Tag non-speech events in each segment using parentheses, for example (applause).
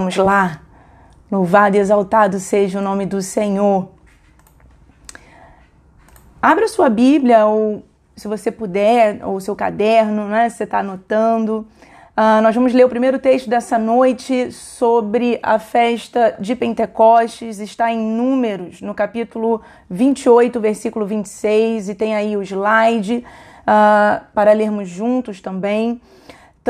Vamos lá. Louvado e exaltado seja o nome do Senhor. Abra sua Bíblia, ou se você puder, ou seu caderno, né? Se você está anotando. Uh, nós vamos ler o primeiro texto dessa noite sobre a festa de Pentecostes. Está em Números, no capítulo 28, versículo 26, e tem aí o slide uh, para lermos juntos também.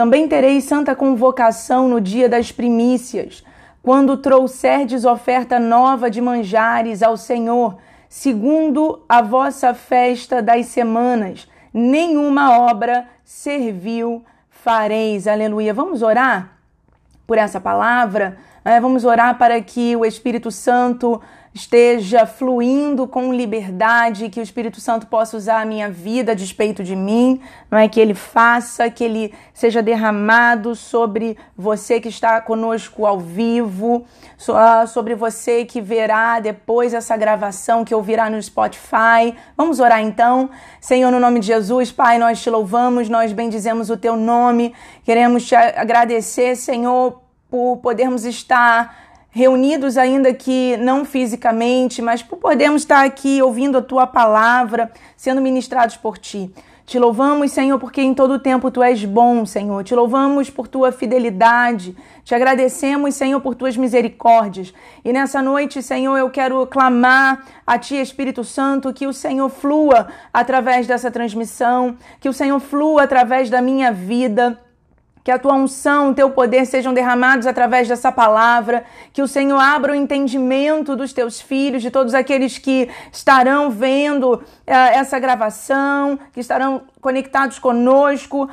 Também tereis santa convocação no dia das primícias, quando trouxerdes oferta nova de manjares ao Senhor, segundo a vossa festa das semanas. Nenhuma obra serviu fareis. Aleluia. Vamos orar por essa palavra? É, vamos orar para que o Espírito Santo esteja fluindo com liberdade, que o Espírito Santo possa usar a minha vida a despeito de mim, não é que ele faça, que ele seja derramado sobre você que está conosco ao vivo, ah, sobre você que verá depois essa gravação que ouvirá no Spotify. Vamos orar então. Senhor, no nome de Jesus, Pai, nós te louvamos, nós bendizemos o teu nome. Queremos te agradecer, Senhor, por podermos estar reunidos ainda que não fisicamente, mas por podermos estar aqui ouvindo a tua palavra, sendo ministrados por ti. Te louvamos, Senhor, porque em todo tempo tu és bom, Senhor. Te louvamos por tua fidelidade. Te agradecemos, Senhor, por tuas misericórdias. E nessa noite, Senhor, eu quero clamar a ti, Espírito Santo, que o Senhor flua através dessa transmissão, que o Senhor flua através da minha vida que a tua unção, o teu poder sejam derramados através dessa palavra, que o Senhor abra o entendimento dos teus filhos, de todos aqueles que estarão vendo uh, essa gravação, que estarão conectados conosco uh,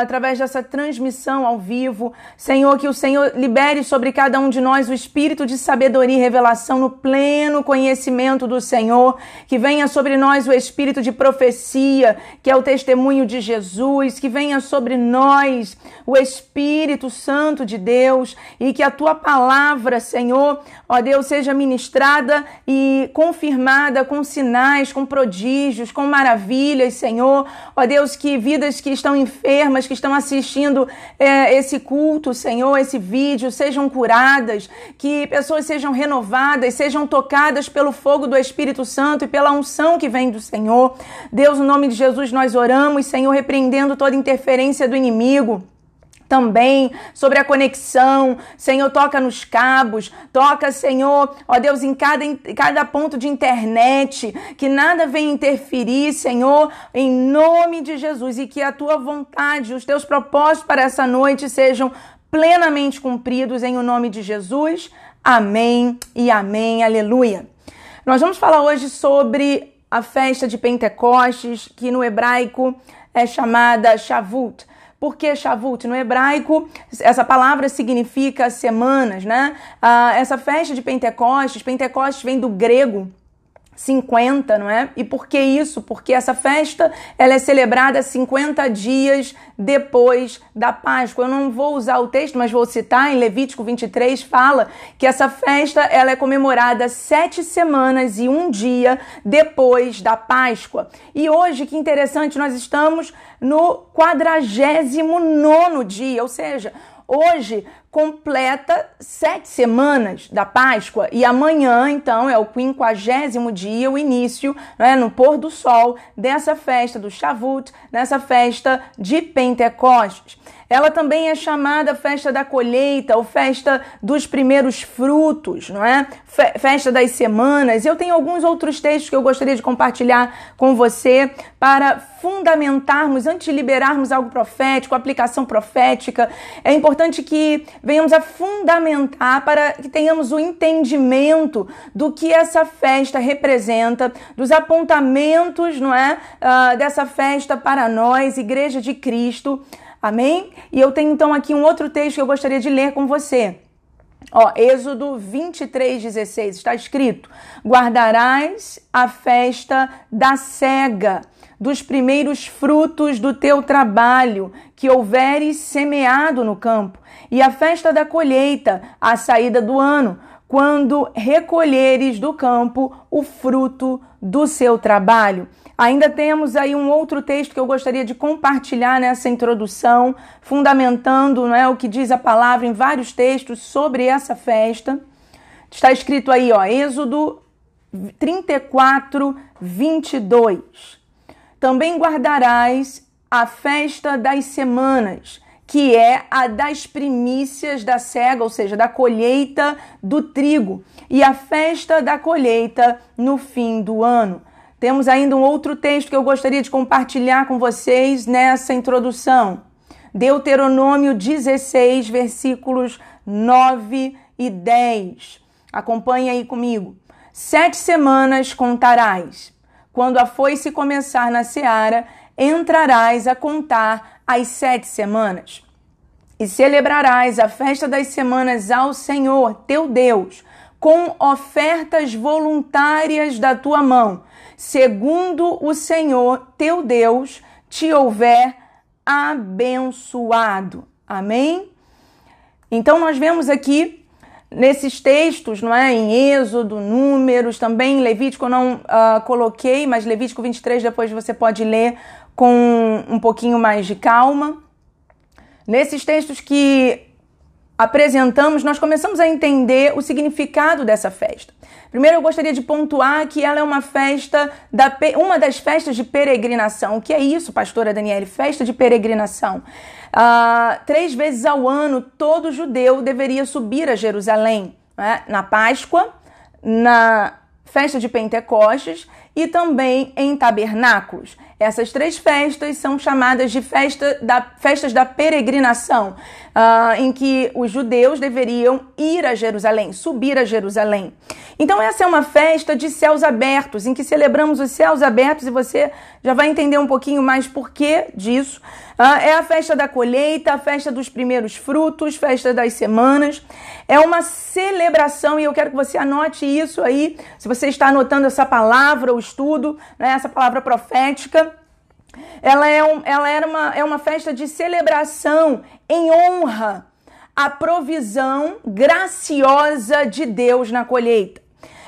através dessa transmissão ao vivo. Senhor, que o Senhor libere sobre cada um de nós o espírito de sabedoria e revelação no pleno conhecimento do Senhor, que venha sobre nós o espírito de profecia, que é o testemunho de Jesus, que venha sobre nós o Espírito Santo de Deus e que a tua palavra, Senhor, ó Deus, seja ministrada e confirmada com sinais, com prodígios, com maravilhas, Senhor. Ó Deus, que vidas que estão enfermas, que estão assistindo é, esse culto, Senhor, esse vídeo, sejam curadas, que pessoas sejam renovadas, sejam tocadas pelo fogo do Espírito Santo e pela unção que vem do Senhor. Deus, no nome de Jesus, nós oramos, Senhor, repreendendo toda interferência do inimigo também sobre a conexão. Senhor, toca nos cabos, toca, Senhor, ó Deus, em cada, em cada ponto de internet, que nada venha interferir, Senhor, em nome de Jesus, e que a tua vontade, os teus propósitos para essa noite sejam plenamente cumpridos em o nome de Jesus. Amém e amém. Aleluia. Nós vamos falar hoje sobre a festa de Pentecostes, que no hebraico é chamada Shavuot. Por que Shavuot? No hebraico, essa palavra significa semanas, né? Ah, essa festa de Pentecostes, Pentecostes vem do grego 50, não é? E por que isso? Porque essa festa ela é celebrada 50 dias depois da Páscoa. Eu não vou usar o texto, mas vou citar em Levítico 23 fala que essa festa ela é comemorada sete semanas e um dia depois da Páscoa. E hoje, que interessante, nós estamos no quadragésimo nono dia, ou seja, hoje completa sete semanas da Páscoa e amanhã, então, é o quinquagésimo dia, o início, né, no pôr do sol dessa festa do Shavuot, nessa festa de Pentecostes. Ela também é chamada festa da colheita ou festa dos primeiros frutos, não é? Festa das semanas. Eu tenho alguns outros textos que eu gostaria de compartilhar com você para fundamentarmos, antes de liberarmos algo profético, aplicação profética. É importante que venhamos a fundamentar para que tenhamos o entendimento do que essa festa representa, dos apontamentos, não é? Uh, dessa festa para nós, Igreja de Cristo. Amém? E eu tenho então aqui um outro texto que eu gostaria de ler com você. Ó, Êxodo 23, 16, está escrito: Guardarás a festa da cega, dos primeiros frutos do teu trabalho, que houveres semeado no campo, e a festa da colheita, a saída do ano quando recolheres do campo o fruto do seu trabalho. Ainda temos aí um outro texto que eu gostaria de compartilhar nessa introdução, fundamentando não é, o que diz a palavra em vários textos sobre essa festa. Está escrito aí, ó, Êxodo 34, 22. Também guardarás a festa das semanas, que é a das primícias da cega, ou seja, da colheita do trigo, e a festa da colheita no fim do ano. Temos ainda um outro texto que eu gostaria de compartilhar com vocês nessa introdução. Deuteronômio 16, versículos 9 e 10. Acompanhe aí comigo. Sete semanas contarás. Quando a foice começar na seara, entrarás a contar as sete semanas. E celebrarás a festa das semanas ao Senhor, teu Deus, com ofertas voluntárias da tua mão, segundo o Senhor, teu Deus, te houver abençoado. Amém? Então nós vemos aqui nesses textos, não é? Em Êxodo, Números, também Levítico eu não uh, coloquei, mas Levítico 23 depois você pode ler com um pouquinho mais de calma. Nesses textos que apresentamos, nós começamos a entender o significado dessa festa. Primeiro, eu gostaria de pontuar que ela é uma festa, da, uma das festas de peregrinação. O que é isso, pastora Daniele? Festa de peregrinação. Ah, três vezes ao ano, todo judeu deveria subir a Jerusalém. Né? Na Páscoa, na festa de Pentecostes e também em tabernáculos. Essas três festas são chamadas de festa da, festas da peregrinação, uh, em que os judeus deveriam ir a Jerusalém, subir a Jerusalém. Então, essa é uma festa de céus abertos, em que celebramos os céus abertos, e você já vai entender um pouquinho mais porquê disso. Uh, é a festa da colheita, a festa dos primeiros frutos, festa das semanas. É uma celebração, e eu quero que você anote isso aí, se você está anotando essa palavra, o estudo, né, essa palavra profética. Ela, é, um, ela era uma, é uma festa de celebração em honra à provisão graciosa de Deus na colheita.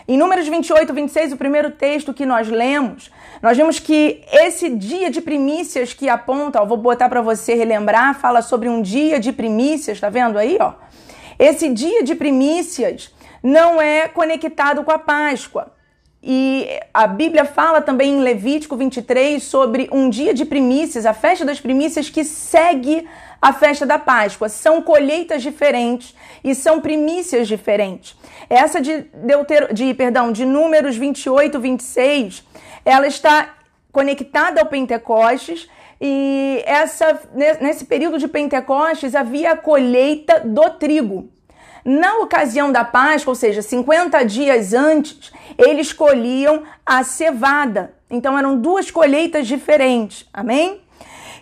Em Números 28, 26, o primeiro texto que nós lemos, nós vemos que esse dia de primícias que aponta, ó, vou botar para você relembrar, fala sobre um dia de primícias, tá vendo aí, ó? Esse dia de primícias não é conectado com a Páscoa. E a Bíblia fala também em Levítico 23 sobre um dia de primícias, a festa das primícias que segue a festa da Páscoa. São colheitas diferentes e são primícias diferentes. Essa de, Deutero, de, perdão, de Números 28, 26, ela está conectada ao Pentecostes e essa, nesse período de Pentecostes havia a colheita do trigo. Na ocasião da Páscoa, ou seja, 50 dias antes, eles colhiam a cevada. Então eram duas colheitas diferentes. Amém?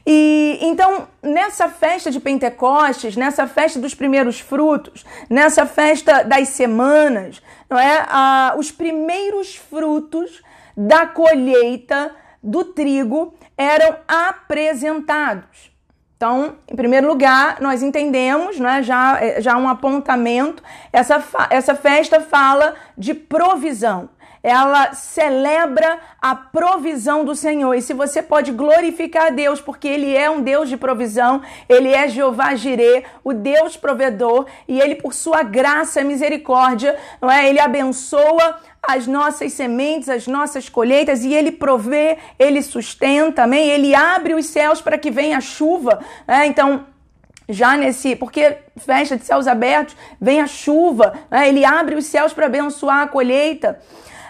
E então, nessa festa de Pentecostes, nessa festa dos primeiros frutos, nessa festa das semanas, não é? Ah, os primeiros frutos da colheita do trigo eram apresentados. Então, em primeiro lugar, nós entendemos, né, já, é, já um apontamento, essa, essa festa fala de provisão. Ela celebra a provisão do Senhor. E se você pode glorificar a Deus, porque Ele é um Deus de provisão, Ele é Jeová Jireh, o Deus provedor, e Ele, por sua graça e misericórdia, não é? Ele abençoa as nossas sementes, as nossas colheitas, e Ele provê, Ele sustenta, amém? Ele abre os céus para que venha a chuva, né? Então, já nesse, porque festa de céus abertos, vem a chuva, né? Ele abre os céus para abençoar a colheita.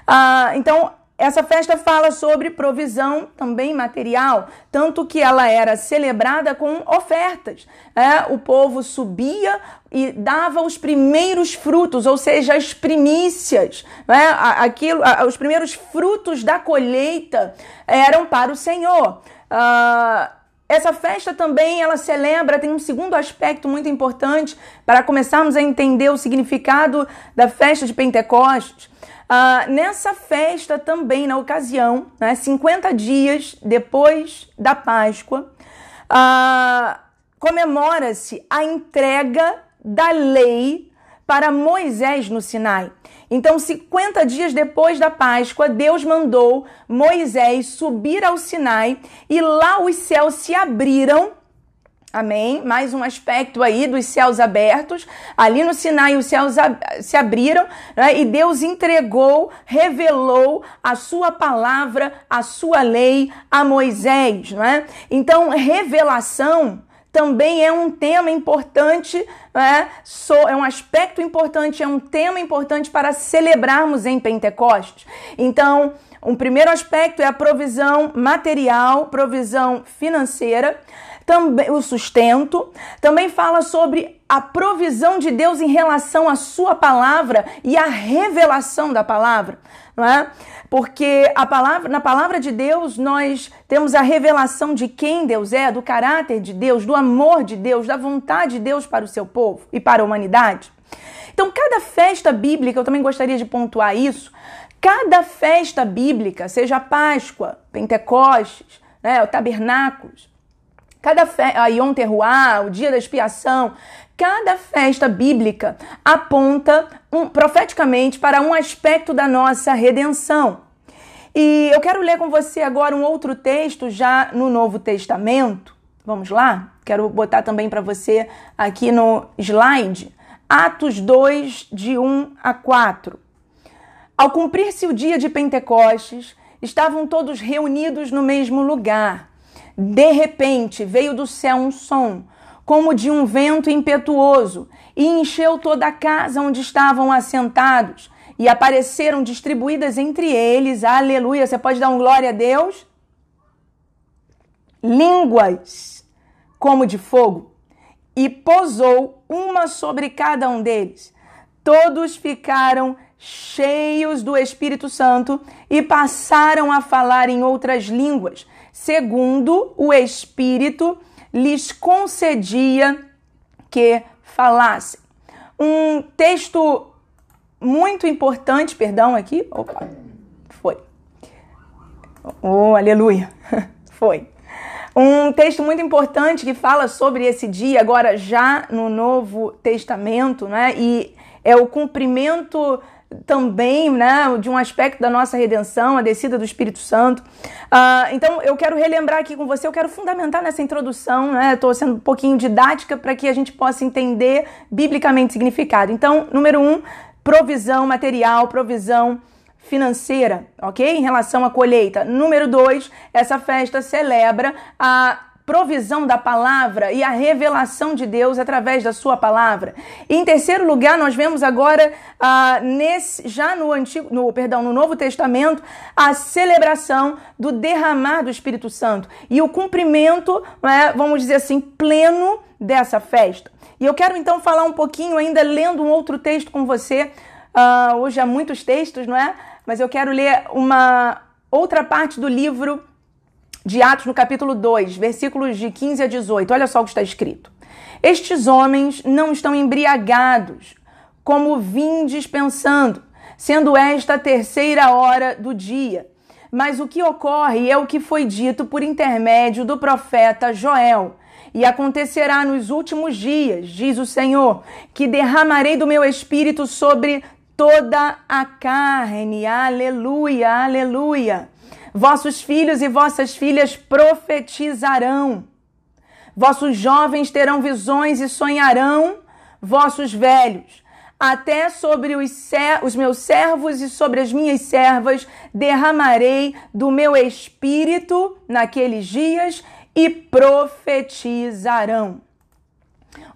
Ah, então, essa festa fala sobre provisão também material, tanto que ela era celebrada com ofertas. É, o povo subia e dava os primeiros frutos, ou seja, as primícias, né? Aquilo, os primeiros frutos da colheita eram para o Senhor. Uh, essa festa também ela celebra, tem um segundo aspecto muito importante para começarmos a entender o significado da festa de Pentecostes. Uh, nessa festa também, na ocasião, né, 50 dias depois da Páscoa, uh, comemora-se a entrega da lei para Moisés no Sinai. Então, 50 dias depois da Páscoa, Deus mandou Moisés subir ao Sinai e lá os céus se abriram. Amém? Mais um aspecto aí dos céus abertos. Ali no Sinai os céus se abriram né? e Deus entregou, revelou a sua palavra, a sua lei a Moisés. Né? Então, revelação também é um tema importante, né? é um aspecto importante, é um tema importante para celebrarmos em Pentecostes. Então, um primeiro aspecto é a provisão material, provisão financeira, também o sustento, também fala sobre a provisão de Deus em relação à sua palavra e a revelação da palavra, não é? porque a palavra, na palavra de Deus nós temos a revelação de quem Deus é, do caráter de Deus, do amor de Deus, da vontade de Deus para o seu povo e para a humanidade. Então, cada festa bíblica, eu também gostaria de pontuar isso, cada festa bíblica, seja a Páscoa, Pentecostes, né, o Tabernáculos, cada fe... a Yom Teruah, o dia da expiação, cada festa bíblica aponta um, profeticamente para um aspecto da nossa redenção. E eu quero ler com você agora um outro texto já no Novo Testamento. Vamos lá? Quero botar também para você aqui no slide. Atos 2, de 1 a 4. Ao cumprir-se o dia de Pentecostes, estavam todos reunidos no mesmo lugar. De repente veio do céu um som como de um vento impetuoso, e encheu toda a casa onde estavam assentados, e apareceram distribuídas entre eles, aleluia, você pode dar um glória a Deus? Línguas como de fogo, e posou uma sobre cada um deles. Todos ficaram cheios do Espírito Santo e passaram a falar em outras línguas, segundo o Espírito lhes concedia que falassem. Um texto muito importante, perdão, aqui. Opa, foi. Oh, aleluia. (laughs) Foi. Um texto muito importante que fala sobre esse dia, agora já no Novo Testamento, né? E é o cumprimento também né, de um aspecto da nossa redenção, a descida do Espírito Santo. Uh, então, eu quero relembrar aqui com você, eu quero fundamentar nessa introdução, né? Estou sendo um pouquinho didática para que a gente possa entender biblicamente significado. Então, número um, provisão material, provisão financeira, ok? Em relação à colheita. Número dois, essa festa celebra a provisão da palavra e a revelação de Deus através da sua palavra. E em terceiro lugar, nós vemos agora ah, nesse, já no antigo, no perdão, no Novo Testamento, a celebração do derramar do Espírito Santo e o cumprimento, né, vamos dizer assim, pleno dessa festa. E eu quero então falar um pouquinho ainda lendo um outro texto com você. Uh, hoje há muitos textos, não é? Mas eu quero ler uma outra parte do livro de Atos, no capítulo 2, versículos de 15 a 18. Olha só o que está escrito. Estes homens não estão embriagados, como vindes pensando, sendo esta a terceira hora do dia. Mas o que ocorre é o que foi dito por intermédio do profeta Joel. E acontecerá nos últimos dias, diz o Senhor, que derramarei do meu espírito sobre toda a carne. Aleluia, aleluia. Vossos filhos e vossas filhas profetizarão. Vossos jovens terão visões e sonharão, vossos velhos. Até sobre os, os, meus servos e sobre as minhas servas derramarei do meu espírito naqueles dias e profetizarão.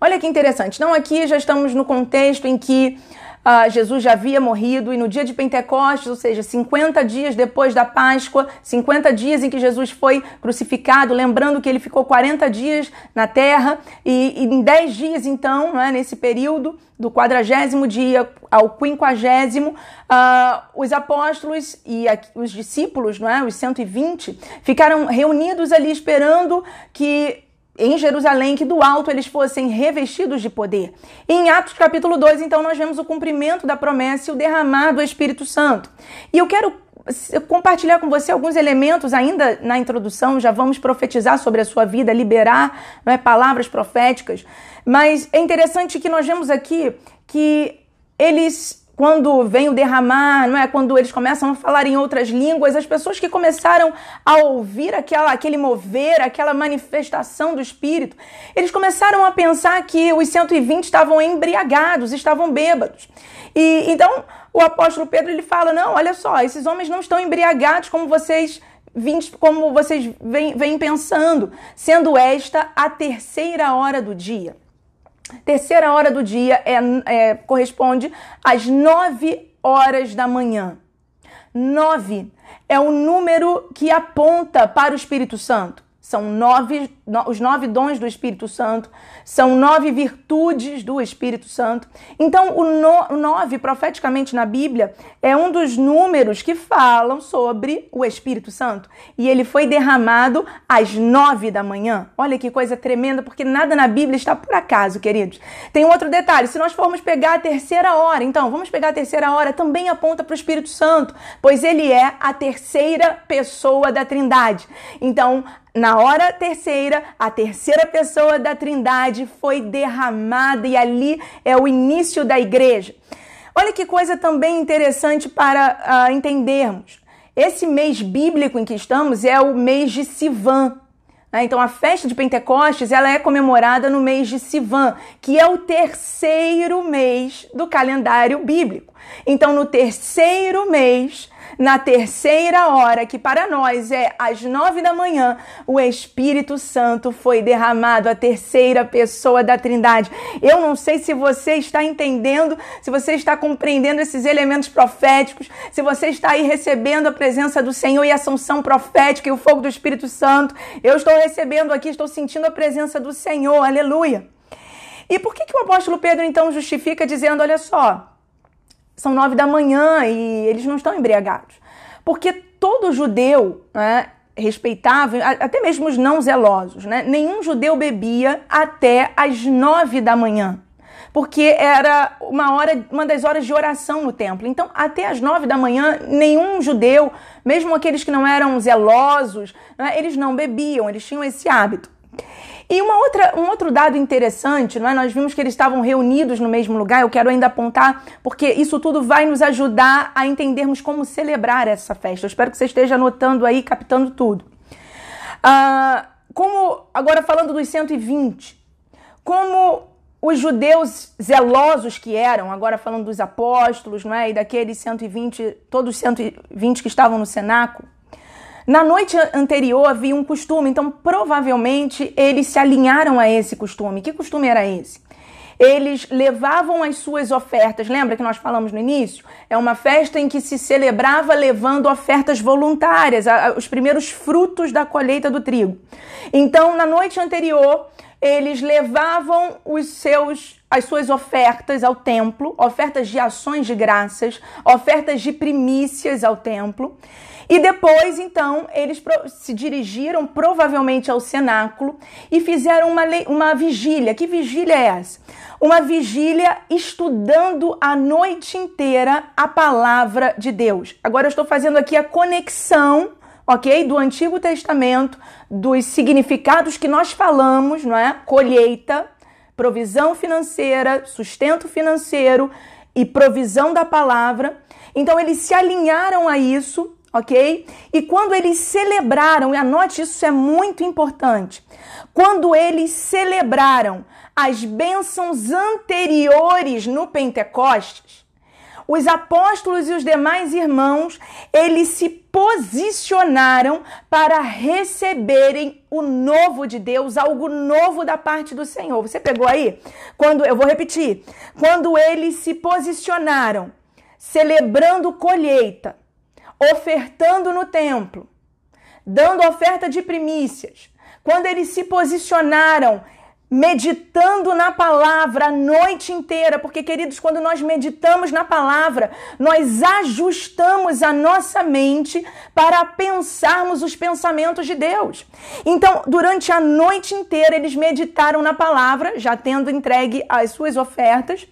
Olha que interessante. Não, aqui já estamos no contexto em que Uh, Jesus já havia morrido e no dia de Pentecostes, ou seja, 50 dias depois da Páscoa, 50 dias em que Jesus foi crucificado, lembrando que ele ficou 40 dias na terra e, e em 10 dias então, né, nesse período do quadragésimo dia ao quinquagésimo, uh, os apóstolos e os discípulos, não é, os 120, ficaram reunidos ali esperando que em Jerusalém, que do alto eles fossem revestidos de poder. E em Atos capítulo 2, então, nós vemos o cumprimento da promessa e o derramar do Espírito Santo. E eu quero compartilhar com você alguns elementos ainda na introdução, já vamos profetizar sobre a sua vida, liberar é, palavras proféticas. Mas é interessante que nós vemos aqui que eles quando vem o derramar, não é? Quando eles começam a falar em outras línguas, as pessoas que começaram a ouvir aquela, aquele mover, aquela manifestação do Espírito, eles começaram a pensar que os 120 estavam embriagados, estavam bêbados. E então o apóstolo Pedro ele fala: não, olha só, esses homens não estão embriagados como vocês como vocês vêm, vêm pensando, sendo esta a terceira hora do dia. Terceira hora do dia é, é, corresponde às nove horas da manhã. Nove é o número que aponta para o Espírito Santo. São nove, os nove dons do Espírito Santo, são nove virtudes do Espírito Santo. Então, o, no, o nove, profeticamente na Bíblia, é um dos números que falam sobre o Espírito Santo. E ele foi derramado às nove da manhã. Olha que coisa tremenda, porque nada na Bíblia está por acaso, queridos. Tem um outro detalhe: se nós formos pegar a terceira hora, então, vamos pegar a terceira hora, também aponta para o Espírito Santo, pois ele é a terceira pessoa da Trindade. Então, na hora terceira, a terceira pessoa da Trindade foi derramada e ali é o início da igreja. Olha que coisa também interessante para uh, entendermos. Esse mês bíblico em que estamos é o mês de Sivan. Né? Então, a festa de Pentecostes ela é comemorada no mês de Sivan, que é o terceiro mês do calendário bíblico. Então, no terceiro mês, na terceira hora, que para nós é às nove da manhã, o Espírito Santo foi derramado, a terceira pessoa da Trindade. Eu não sei se você está entendendo, se você está compreendendo esses elementos proféticos, se você está aí recebendo a presença do Senhor e a assunção profética e o fogo do Espírito Santo. Eu estou recebendo aqui, estou sentindo a presença do Senhor, aleluia. E por que, que o apóstolo Pedro então justifica dizendo: olha só, são nove da manhã e eles não estão embriagados. Porque todo judeu né, respeitável, até mesmo os não zelosos, né, nenhum judeu bebia até as nove da manhã. Porque era uma hora, uma das horas de oração no templo. Então, até as nove da manhã, nenhum judeu, mesmo aqueles que não eram zelosos, né, eles não bebiam, eles tinham esse hábito. E uma outra, um outro dado interessante, não é? nós vimos que eles estavam reunidos no mesmo lugar, eu quero ainda apontar, porque isso tudo vai nos ajudar a entendermos como celebrar essa festa. Eu espero que você esteja anotando aí, captando tudo. Ah, como, agora falando dos 120, como os judeus zelosos que eram, agora falando dos apóstolos, não é? E daqueles 120, todos os 120 que estavam no cenáculo, na noite anterior havia um costume, então provavelmente eles se alinharam a esse costume. Que costume era esse? Eles levavam as suas ofertas. Lembra que nós falamos no início? É uma festa em que se celebrava levando ofertas voluntárias, os primeiros frutos da colheita do trigo. Então, na noite anterior, eles levavam os seus as suas ofertas ao templo, ofertas de ações de graças, ofertas de primícias ao templo. E depois, então, eles se dirigiram provavelmente ao cenáculo e fizeram uma, uma vigília. Que vigília é essa? Uma vigília estudando a noite inteira a palavra de Deus. Agora eu estou fazendo aqui a conexão ok? Do Antigo Testamento, dos significados que nós falamos, não é? Colheita, provisão financeira, sustento financeiro e provisão da palavra. Então eles se alinharam a isso ok? E quando eles celebraram, e anote isso, é muito importante. Quando eles celebraram as bênçãos anteriores no Pentecostes, os apóstolos e os demais irmãos, eles se posicionaram para receberem o novo de Deus, algo novo da parte do Senhor. Você pegou aí? Quando eu vou repetir, quando eles se posicionaram celebrando colheita, ofertando no templo, dando oferta de primícias, quando eles se posicionaram meditando na palavra a noite inteira, porque queridos, quando nós meditamos na palavra, nós ajustamos a nossa mente para pensarmos os pensamentos de Deus. Então, durante a noite inteira eles meditaram na palavra, já tendo entregue as suas ofertas,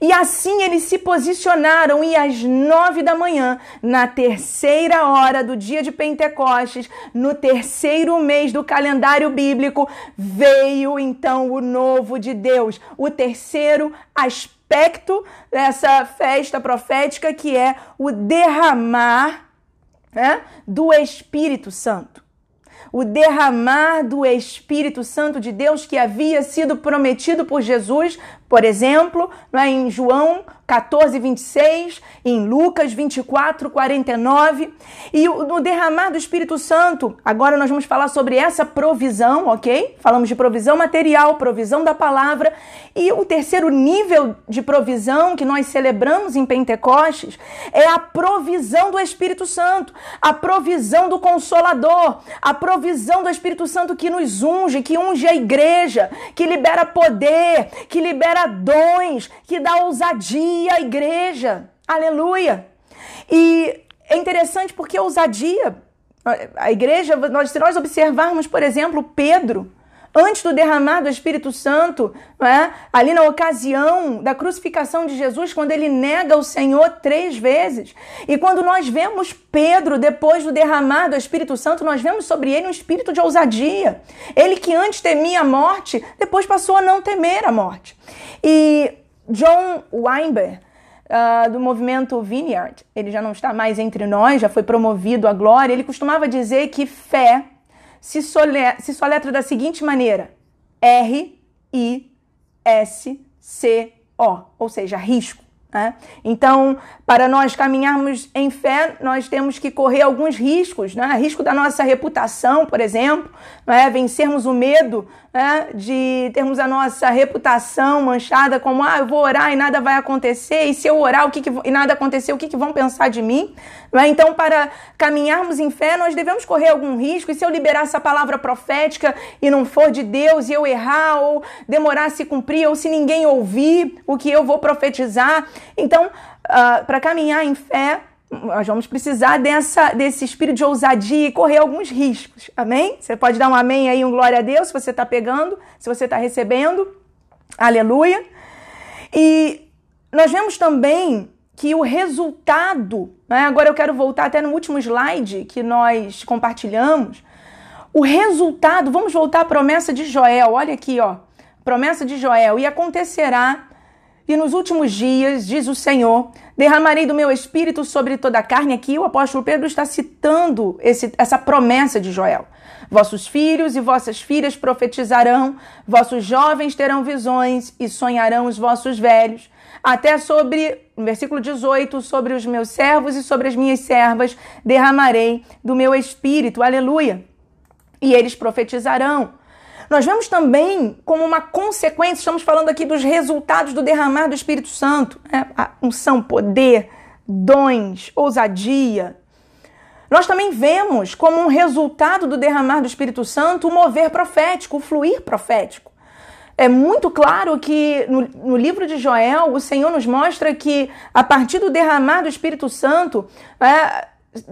e assim eles se posicionaram. E às nove da manhã, na terceira hora do dia de Pentecostes, no terceiro mês do calendário bíblico, veio então o novo de Deus. O terceiro, as aspecto dessa festa profética que é o derramar né, do Espírito Santo o derramar do Espírito Santo de Deus que havia sido prometido por Jesus, por exemplo, é, em João 14, 26, em Lucas 24, 49. E no derramar do Espírito Santo, agora nós vamos falar sobre essa provisão, ok? Falamos de provisão material, provisão da palavra. E o terceiro nível de provisão que nós celebramos em Pentecostes é a provisão do Espírito Santo, a provisão do Consolador, a provisão do Espírito Santo que nos unge, que unge a igreja, que libera poder, que libera dons, que dá ousadia à igreja. Aleluia! E é interessante porque a ousadia, a igreja, nós, se nós observarmos, por exemplo, Pedro, antes do derramar do Espírito Santo, é? ali na ocasião da crucificação de Jesus, quando ele nega o Senhor três vezes. E quando nós vemos Pedro, depois do derramar do Espírito Santo, nós vemos sobre ele um espírito de ousadia. Ele que antes temia a morte, depois passou a não temer a morte. E John Weinberg, Uh, do movimento Vineyard. Ele já não está mais entre nós, já foi promovido à glória. Ele costumava dizer que fé se, sole, se soletra da seguinte maneira: R-I-S-C-O, ou seja, risco. Né? Então, para nós caminharmos em fé, nós temos que correr alguns riscos, né? risco da nossa reputação, por exemplo, né? vencermos o medo né? de termos a nossa reputação manchada como ah, eu vou orar e nada vai acontecer, e se eu orar o que, que e nada acontecer, o que, que vão pensar de mim? Né? Então, para caminharmos em fé, nós devemos correr algum risco, e se eu liberar essa palavra profética e não for de Deus, e eu errar, ou demorar a se cumprir, ou se ninguém ouvir o que eu vou profetizar, então, uh, para caminhar em fé, nós vamos precisar dessa, desse espírito de ousadia e correr alguns riscos. Amém? Você pode dar um amém aí, um glória a Deus, se você está pegando, se você está recebendo. Aleluia. E nós vemos também que o resultado, né, agora eu quero voltar até no último slide que nós compartilhamos. O resultado, vamos voltar à promessa de Joel, olha aqui, ó. Promessa de Joel, e acontecerá e nos últimos dias, diz o Senhor, derramarei do meu espírito sobre toda a carne. Aqui o apóstolo Pedro está citando esse, essa promessa de Joel. Vossos filhos e vossas filhas profetizarão, vossos jovens terão visões e sonharão os vossos velhos. Até sobre, no versículo 18, sobre os meus servos e sobre as minhas servas derramarei do meu espírito. Aleluia. E eles profetizarão. Nós vemos também como uma consequência, estamos falando aqui dos resultados do derramar do Espírito Santo, né? a unção, poder, dons, ousadia. Nós também vemos como um resultado do derramar do Espírito Santo o mover profético, o fluir profético. É muito claro que no, no, livro de Joel, o Senhor nos mostra que a partir do derramar do Espírito Santo, é,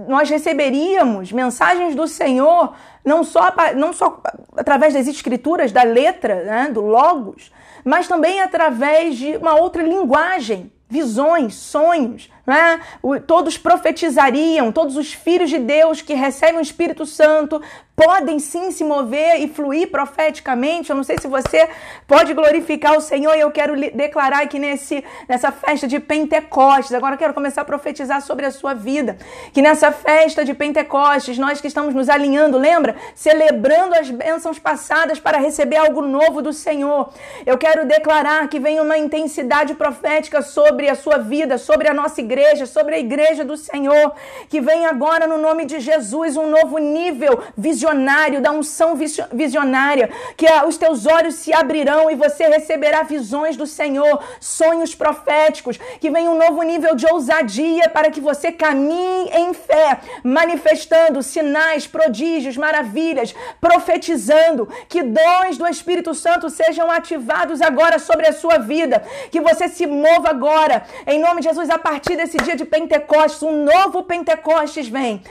nós receberíamos mensagens do Senhor não só, não só através das escrituras, da letra, né, do logos, mas também através de uma outra linguagem, visões, sonhos, né? Todos profetizariam, todos os filhos de Deus que recebem o Espírito Santo podem sim se mover e fluir profeticamente. Eu não sei se você pode glorificar o Senhor e eu quero declarar aqui nesse, nessa festa de Pentecostes. Agora quero começar a profetizar sobre a sua vida. Que nessa festa de Pentecostes, nós que estamos nos alinhando, lembra? Celebrando as bênçãos passadas para receber algo novo do Senhor. Eu quero declarar que vem uma intensidade profética sobre a sua vida, sobre a nossa igreja igreja, sobre a igreja do Senhor, que vem agora no nome de Jesus um novo nível visionário, da unção visionária, que os teus olhos se abrirão e você receberá visões do Senhor, sonhos proféticos, que vem um novo nível de ousadia para que você caminhe em fé, manifestando sinais, prodígios, maravilhas, profetizando, que dons do Espírito Santo sejam ativados agora sobre a sua vida, que você se mova agora, em nome de Jesus, a partir desse desse dia de Pentecostes, um novo Pentecostes vem.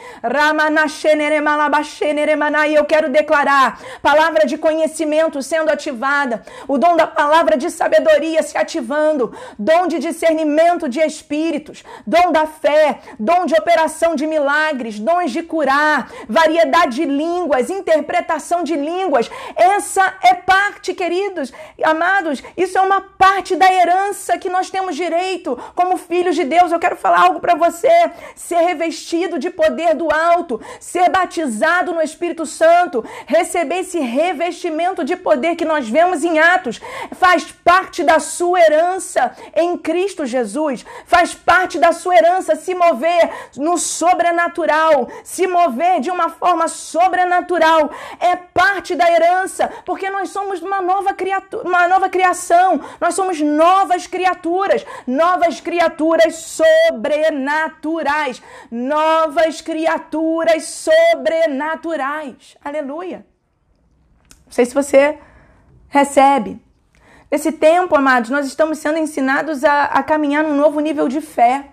E eu quero declarar palavra de conhecimento sendo ativada, o dom da palavra de sabedoria se ativando, dom de discernimento de espíritos, dom da fé, dom de operação de milagres, dons de curar, variedade de línguas, interpretação de línguas. Essa é parte, queridos, amados, isso é uma parte da herança que nós temos direito como filhos de Deus. Eu quero falar algo para você: ser revestido de poder do alto, ser batizado no Espírito Santo, receber esse revestimento de poder que nós vemos em Atos, faz parte da sua herança em Cristo Jesus, faz parte da sua herança se mover no sobrenatural, se mover de uma forma sobrenatural, é parte da herança, porque nós somos uma nova criatura, uma nova criação, nós somos novas criaturas, novas criaturas sobrenaturais, novas criaturas sobrenaturais. Aleluia. Não sei se você recebe. Nesse tempo, amados, nós estamos sendo ensinados a, a caminhar num novo nível de fé.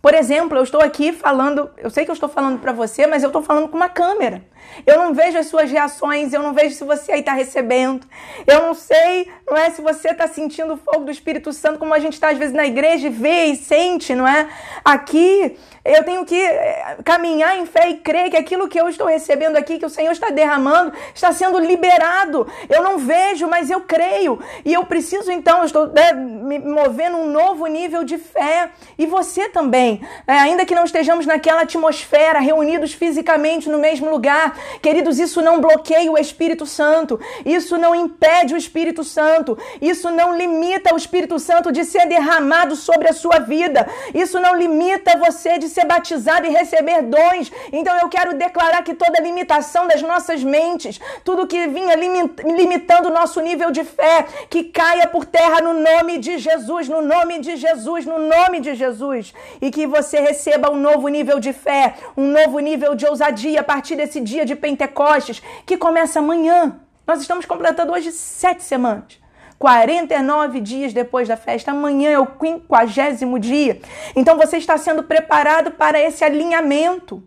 Por exemplo, eu estou aqui falando, eu sei que eu estou falando para você, mas eu estou falando com uma câmera. Eu não vejo as suas reações, eu não vejo se você aí está recebendo. Eu não sei, não é, se você está sentindo o fogo do Espírito Santo, como a gente está às vezes na igreja e vê e sente, não é? Aqui eu tenho que eh, caminhar em fé e crer que aquilo que eu estou recebendo aqui, que o Senhor está derramando, está sendo liberado. Eu não vejo, mas eu creio. E eu preciso então, eu estou né, me movendo um novo nível de fé. E você também. É, ainda que não estejamos naquela atmosfera, reunidos fisicamente no mesmo lugar, queridos, isso não bloqueia o Espírito Santo. Isso não impede o Espírito Santo. Isso não limita o Espírito Santo de ser derramado sobre a sua vida. Isso não limita você de ser batizado e receber dons. Então eu quero declarar que toda limitação das nossas mentes, tudo que vinha limitando o nosso nível de fé, que caia por terra no nome de Jesus, no nome de Jesus, no nome de Jesus. E que você receba um novo nível de fé, um novo nível de ousadia a partir desse dia de Pentecostes, que começa amanhã. Nós estamos completando hoje sete semanas. 49 dias depois da festa, amanhã é o quinquagésimo dia. Então você está sendo preparado para esse alinhamento.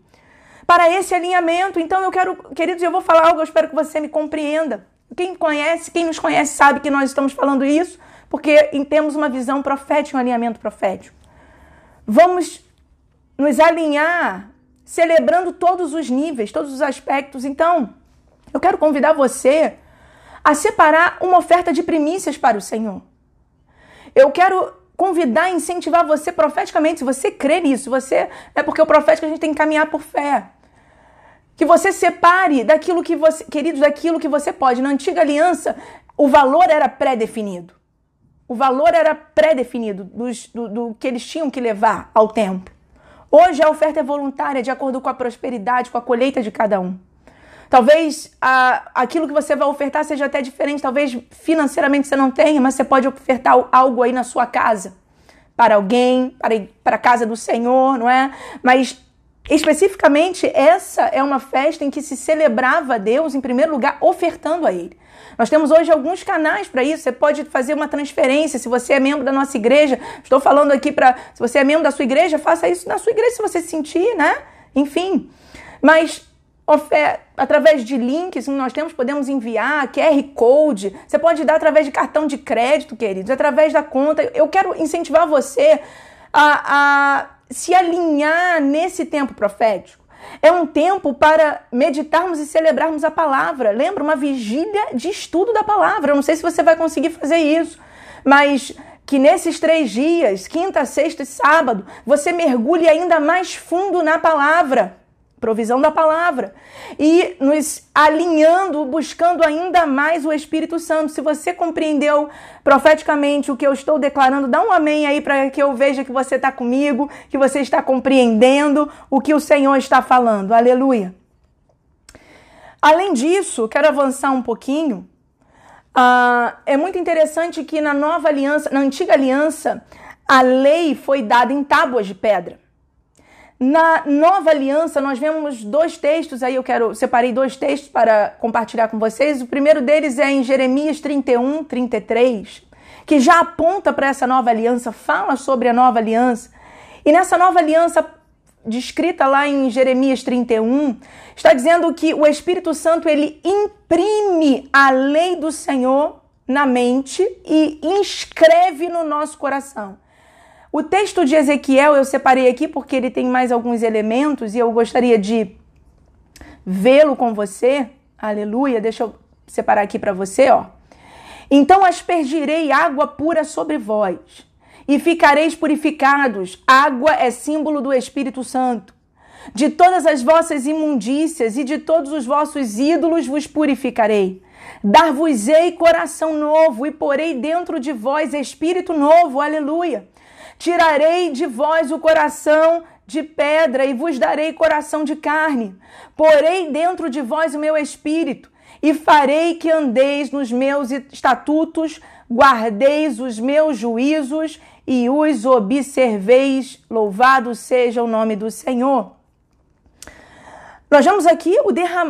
Para esse alinhamento. Então eu quero, queridos, eu vou falar algo, eu espero que você me compreenda. Quem conhece, quem nos conhece sabe que nós estamos falando isso, porque temos uma visão profética, um alinhamento profético. Vamos nos alinhar celebrando todos os níveis, todos os aspectos. Então, eu quero convidar você a separar uma oferta de primícias para o Senhor. Eu quero convidar incentivar você profeticamente, se você crê nisso, você é porque o profético a gente tem que caminhar por fé. Que você separe daquilo que você, queridos, daquilo que você pode. Na antiga aliança, o valor era pré-definido. O valor era pré-definido do, do que eles tinham que levar ao templo. Hoje a oferta é voluntária, de acordo com a prosperidade, com a colheita de cada um. Talvez a, aquilo que você vai ofertar seja até diferente, talvez financeiramente você não tenha, mas você pode ofertar algo aí na sua casa para alguém, para, para a casa do Senhor, não é? Mas especificamente essa é uma festa em que se celebrava a Deus, em primeiro lugar, ofertando a Ele. Nós temos hoje alguns canais para isso. Você pode fazer uma transferência se você é membro da nossa igreja. Estou falando aqui para. Se você é membro da sua igreja, faça isso na sua igreja se você sentir, né? Enfim. Mas através de links que nós temos, podemos enviar, QR Code, você pode dar através de cartão de crédito, queridos, através da conta. Eu quero incentivar você a, a se alinhar nesse tempo profético. É um tempo para meditarmos e celebrarmos a palavra. Lembra? Uma vigília de estudo da palavra. Eu não sei se você vai conseguir fazer isso, mas que nesses três dias, quinta, sexta e sábado, você mergulhe ainda mais fundo na palavra provisão da palavra e nos alinhando, buscando ainda mais o Espírito Santo. Se você compreendeu profeticamente o que eu estou declarando, dá um amém aí para que eu veja que você está comigo, que você está compreendendo o que o Senhor está falando. Aleluia. Além disso, quero avançar um pouquinho. Uh, é muito interessante que na nova aliança, na antiga aliança, a lei foi dada em tábuas de pedra. Na nova aliança, nós vemos dois textos aí, eu quero separei dois textos para compartilhar com vocês. O primeiro deles é em Jeremias 31, 33, que já aponta para essa nova aliança, fala sobre a nova aliança. E nessa nova aliança descrita lá em Jeremias 31, está dizendo que o Espírito Santo ele imprime a lei do Senhor na mente e inscreve no nosso coração. O texto de Ezequiel eu separei aqui porque ele tem mais alguns elementos e eu gostaria de vê-lo com você. Aleluia. Deixa eu separar aqui para você, ó. Então aspergirei água pura sobre vós e ficareis purificados. Água é símbolo do Espírito Santo. De todas as vossas imundícias e de todos os vossos ídolos vos purificarei. Dar-vos-ei coração novo e porei dentro de vós espírito novo. Aleluia. Tirarei de vós o coração de pedra e vos darei coração de carne. Porei dentro de vós o meu espírito e farei que andeis nos meus estatutos, guardeis os meus juízos e os observeis. Louvado seja o nome do Senhor. Nós vemos aqui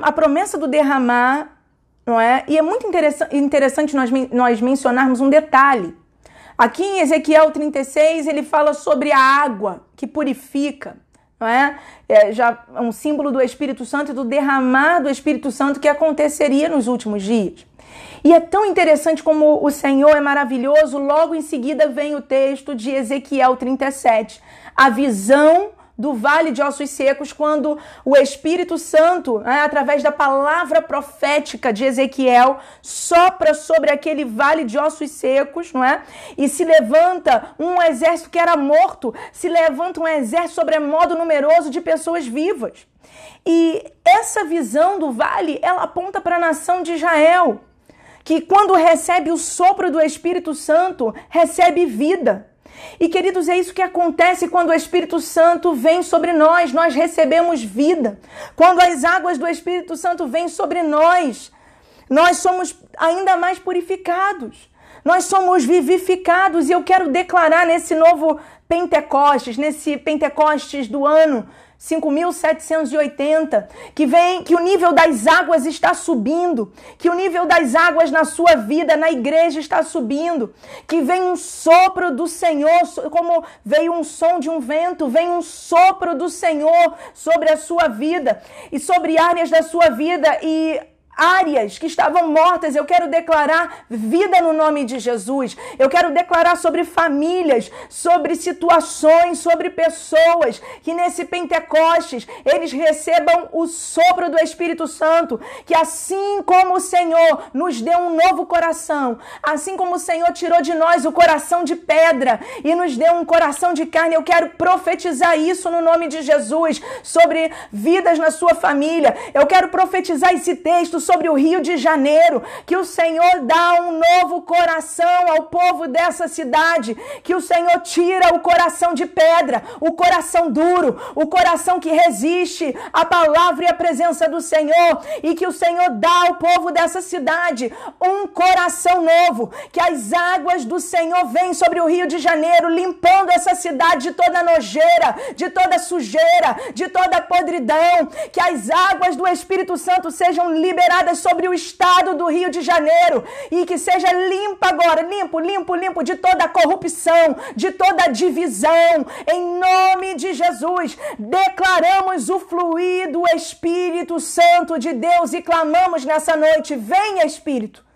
a promessa do derramar, não é? E é muito interessante nós, nós mencionarmos um detalhe. Aqui em Ezequiel 36, ele fala sobre a água que purifica, não é? é já um símbolo do Espírito Santo e do derramar do Espírito Santo que aconteceria nos últimos dias. E é tão interessante como o Senhor é maravilhoso, logo em seguida vem o texto de Ezequiel 37, a visão do vale de ossos secos, quando o Espírito Santo, né, através da palavra profética de Ezequiel, sopra sobre aquele vale de ossos secos, não é? E se levanta um exército que era morto, se levanta um exército sobremodo numeroso de pessoas vivas. E essa visão do vale, ela aponta para a nação de Israel que quando recebe o sopro do Espírito Santo, recebe vida. E queridos, é isso que acontece quando o Espírito Santo vem sobre nós, nós recebemos vida. Quando as águas do Espírito Santo vêm sobre nós, nós somos ainda mais purificados. Nós somos vivificados e eu quero declarar nesse novo Pentecostes, nesse Pentecostes do ano 5.780, que vem, que o nível das águas está subindo, que o nível das águas na sua vida, na igreja está subindo, que vem um sopro do Senhor, como veio um som de um vento, vem um sopro do Senhor sobre a sua vida e sobre áreas da sua vida e áreas que estavam mortas, eu quero declarar vida no nome de Jesus. Eu quero declarar sobre famílias, sobre situações, sobre pessoas que nesse Pentecostes eles recebam o sopro do Espírito Santo, que assim como o Senhor nos deu um novo coração, assim como o Senhor tirou de nós o coração de pedra e nos deu um coração de carne, eu quero profetizar isso no nome de Jesus sobre vidas na sua família. Eu quero profetizar esse texto sobre o Rio de Janeiro, que o Senhor dá um novo coração ao povo dessa cidade, que o Senhor tira o coração de pedra, o coração duro, o coração que resiste à palavra e à presença do Senhor, e que o Senhor dá ao povo dessa cidade um coração novo, que as águas do Senhor vêm sobre o Rio de Janeiro, limpando essa cidade de toda nojeira, de toda sujeira, de toda podridão, que as águas do Espírito Santo sejam liberadas sobre o estado do Rio de Janeiro e que seja limpa agora, limpo, limpo, limpo de toda corrupção, de toda divisão. Em nome de Jesus, declaramos o fluir do Espírito Santo de Deus e clamamos nessa noite: venha Espírito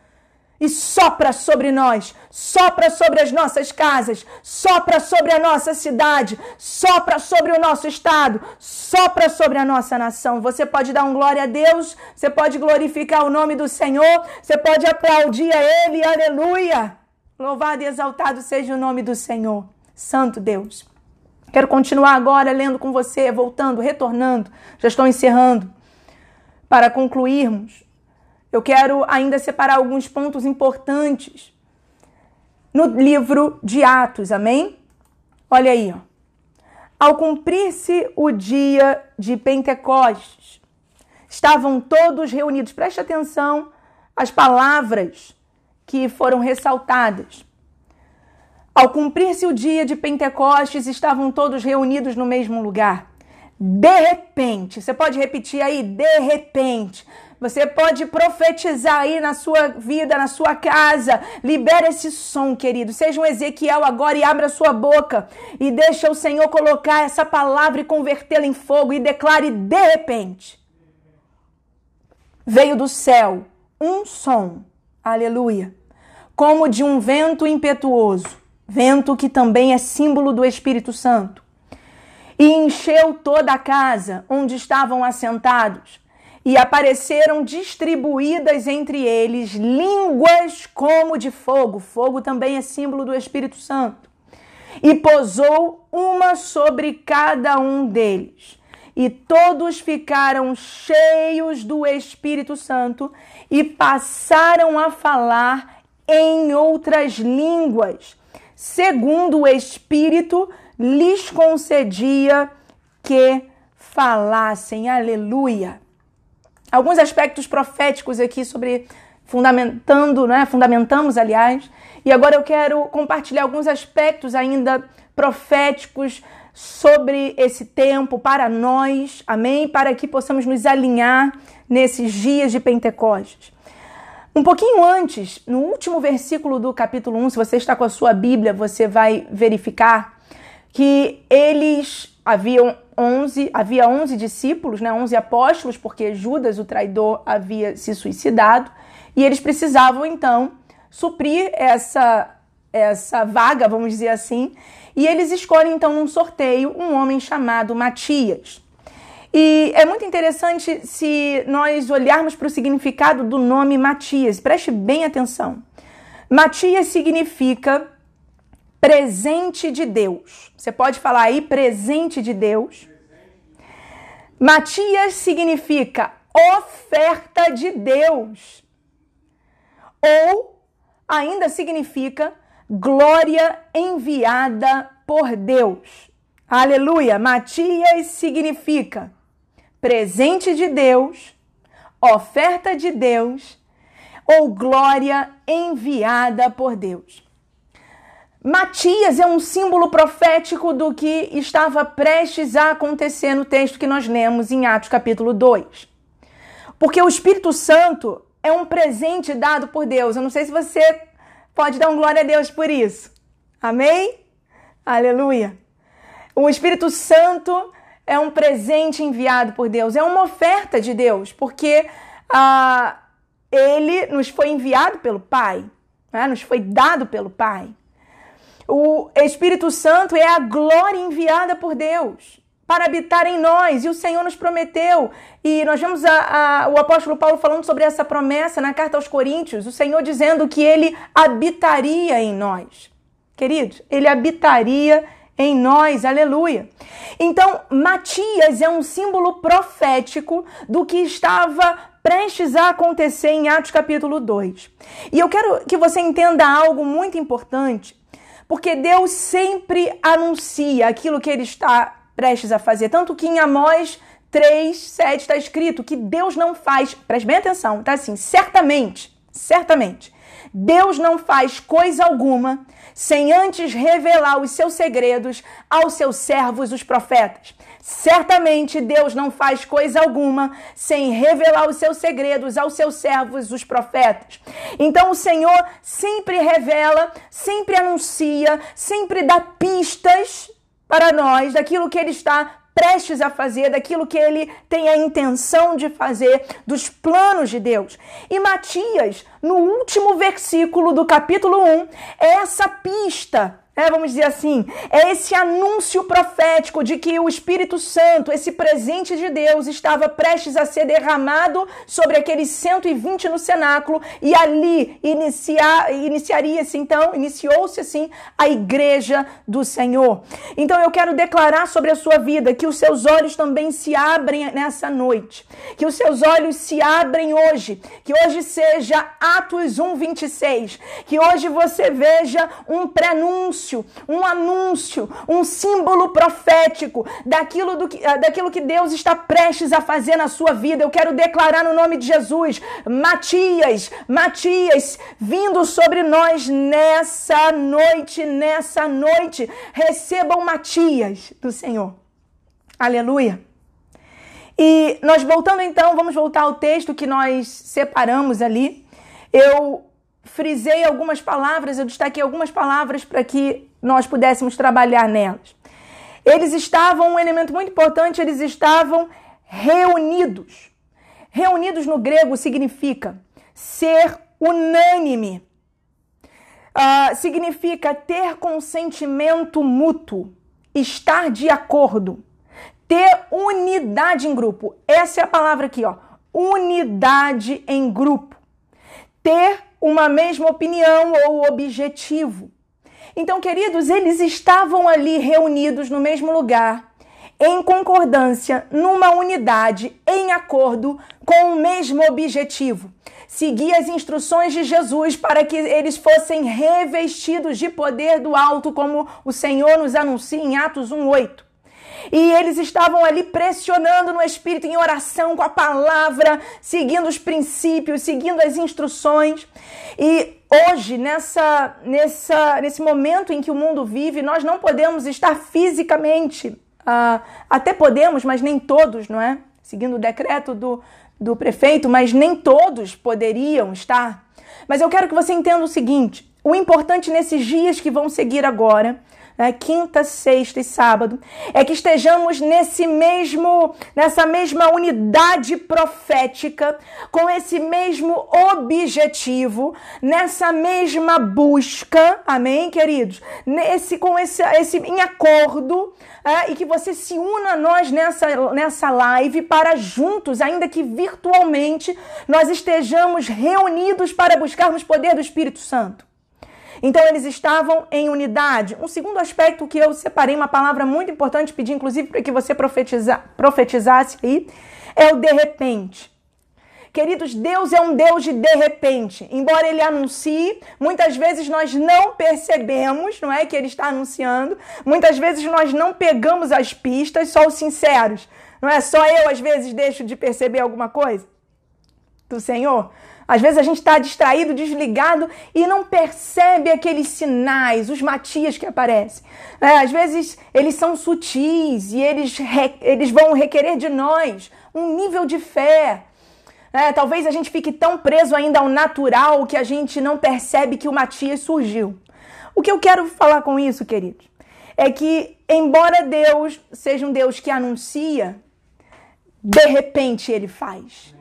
e sopra sobre nós, sopra sobre as nossas casas, sopra sobre a nossa cidade, sopra sobre o nosso estado, sopra sobre a nossa nação. Você pode dar um glória a Deus, você pode glorificar o nome do Senhor, você pode aplaudir a Ele, aleluia. Louvado e exaltado seja o nome do Senhor, Santo Deus. Quero continuar agora lendo com você, voltando, retornando, já estou encerrando, para concluirmos eu quero ainda separar alguns pontos importantes no livro de Atos, amém? Olha aí, ó. Ao cumprir-se o dia de Pentecostes, estavam todos reunidos. Preste atenção às palavras que foram ressaltadas. Ao cumprir-se o dia de Pentecostes, estavam todos reunidos no mesmo lugar. De repente, você pode repetir aí, de repente. Você pode profetizar aí na sua vida, na sua casa. Libera esse som, querido. Seja um Ezequiel agora e abra sua boca e deixa o Senhor colocar essa palavra e convertê-la em fogo e declare de repente. Veio do céu um som, aleluia, como de um vento impetuoso, vento que também é símbolo do Espírito Santo, e encheu toda a casa onde estavam assentados e apareceram distribuídas entre eles línguas como de fogo. Fogo também é símbolo do Espírito Santo. E posou uma sobre cada um deles. E todos ficaram cheios do Espírito Santo e passaram a falar em outras línguas, segundo o Espírito lhes concedia que falassem. Aleluia alguns aspectos proféticos aqui sobre fundamentando, né? Fundamentamos, aliás. E agora eu quero compartilhar alguns aspectos ainda proféticos sobre esse tempo para nós, amém? Para que possamos nos alinhar nesses dias de Pentecostes. Um pouquinho antes, no último versículo do capítulo 1, se você está com a sua Bíblia, você vai verificar que eles haviam 11, havia 11 discípulos, né, 11 apóstolos, porque Judas, o traidor, havia se suicidado, e eles precisavam então suprir essa essa vaga, vamos dizer assim, e eles escolhem então num sorteio um homem chamado Matias. E é muito interessante se nós olharmos para o significado do nome Matias. Preste bem atenção. Matias significa presente de Deus. Você pode falar aí presente de Deus. Matias significa oferta de Deus. Ou ainda significa glória enviada por Deus. Aleluia! Matias significa presente de Deus, oferta de Deus ou glória enviada por Deus. Matias é um símbolo profético do que estava prestes a acontecer no texto que nós lemos em Atos capítulo 2. Porque o Espírito Santo é um presente dado por Deus. Eu não sei se você pode dar um glória a Deus por isso. Amém? Aleluia. O Espírito Santo é um presente enviado por Deus, é uma oferta de Deus, porque ah, ele nos foi enviado pelo Pai, né? nos foi dado pelo Pai. O Espírito Santo é a glória enviada por Deus para habitar em nós, e o Senhor nos prometeu. E nós vemos a, a, o apóstolo Paulo falando sobre essa promessa na carta aos Coríntios, o Senhor dizendo que ele habitaria em nós. Queridos, ele habitaria em nós, aleluia. Então, Matias é um símbolo profético do que estava prestes a acontecer em Atos capítulo 2. E eu quero que você entenda algo muito importante porque Deus sempre anuncia aquilo que ele está prestes a fazer. Tanto que em Amós 3, 7 está escrito que Deus não faz, preste bem atenção, tá assim, certamente, certamente, Deus não faz coisa alguma sem antes revelar os seus segredos aos seus servos, os profetas. Certamente Deus não faz coisa alguma sem revelar os seus segredos aos seus servos, os profetas. Então o Senhor sempre revela, sempre anuncia, sempre dá pistas para nós daquilo que ele está prestes a fazer, daquilo que ele tem a intenção de fazer, dos planos de Deus. E Matias, no último versículo do capítulo 1, é essa pista é, vamos dizer assim, é esse anúncio profético de que o Espírito Santo, esse presente de Deus, estava prestes a ser derramado sobre aqueles 120 no cenáculo e ali iniciar, iniciaria-se então, iniciou-se assim a igreja do Senhor. Então eu quero declarar sobre a sua vida que os seus olhos também se abrem nessa noite, que os seus olhos se abrem hoje, que hoje seja Atos 1:26, que hoje você veja um prenúncio anúncio, um anúncio, um símbolo profético daquilo, do que, ah, daquilo que Deus está prestes a fazer na sua vida. Eu quero declarar no nome de Jesus, Matias, Matias, vindo sobre nós nessa noite, nessa noite, recebam Matias do Senhor. Aleluia. E nós voltando então, vamos voltar ao texto que nós separamos ali. Eu frisei algumas palavras, eu destaquei algumas palavras para que nós pudéssemos trabalhar nelas. Eles estavam, um elemento muito importante, eles estavam reunidos. Reunidos no grego significa ser unânime, uh, significa ter consentimento mútuo, estar de acordo, ter unidade em grupo. Essa é a palavra aqui, ó. Unidade em grupo. Ter uma mesma opinião ou objetivo. Então, queridos, eles estavam ali reunidos no mesmo lugar, em concordância, numa unidade, em acordo com o mesmo objetivo. Seguir as instruções de Jesus para que eles fossem revestidos de poder do alto, como o Senhor nos anuncia em Atos 1:8. E eles estavam ali pressionando no espírito em oração com a palavra, seguindo os princípios, seguindo as instruções. E hoje, nessa, nessa, nesse momento em que o mundo vive, nós não podemos estar fisicamente, uh, até podemos, mas nem todos, não é? Seguindo o decreto do, do prefeito, mas nem todos poderiam estar. Mas eu quero que você entenda o seguinte: o importante nesses dias que vão seguir agora né, quinta, sexta e sábado, é que estejamos nesse mesmo, nessa mesma unidade profética, com esse mesmo objetivo, nessa mesma busca, amém, queridos? Nesse, com esse, esse em acordo, é, e que você se una a nós nessa, nessa live para juntos, ainda que virtualmente, nós estejamos reunidos para buscarmos poder do Espírito Santo. Então eles estavam em unidade. Um segundo aspecto que eu separei, uma palavra muito importante, pedi inclusive para que você profetiza, profetizasse aí, é o de repente. Queridos, Deus é um Deus de de repente. Embora ele anuncie, muitas vezes nós não percebemos, não é que ele está anunciando. Muitas vezes nós não pegamos as pistas, só os sinceros. Não é só eu às vezes deixo de perceber alguma coisa do Senhor. Às vezes a gente está distraído, desligado e não percebe aqueles sinais, os matias que aparecem. É, às vezes eles são sutis e eles, eles vão requerer de nós um nível de fé. É, talvez a gente fique tão preso ainda ao natural que a gente não percebe que o Matias surgiu. O que eu quero falar com isso, queridos, é que, embora Deus seja um Deus que anuncia, de repente ele faz.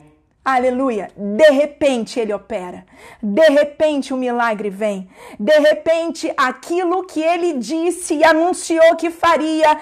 Aleluia. De repente ele opera. De repente o milagre vem. De repente aquilo que ele disse e anunciou que faria,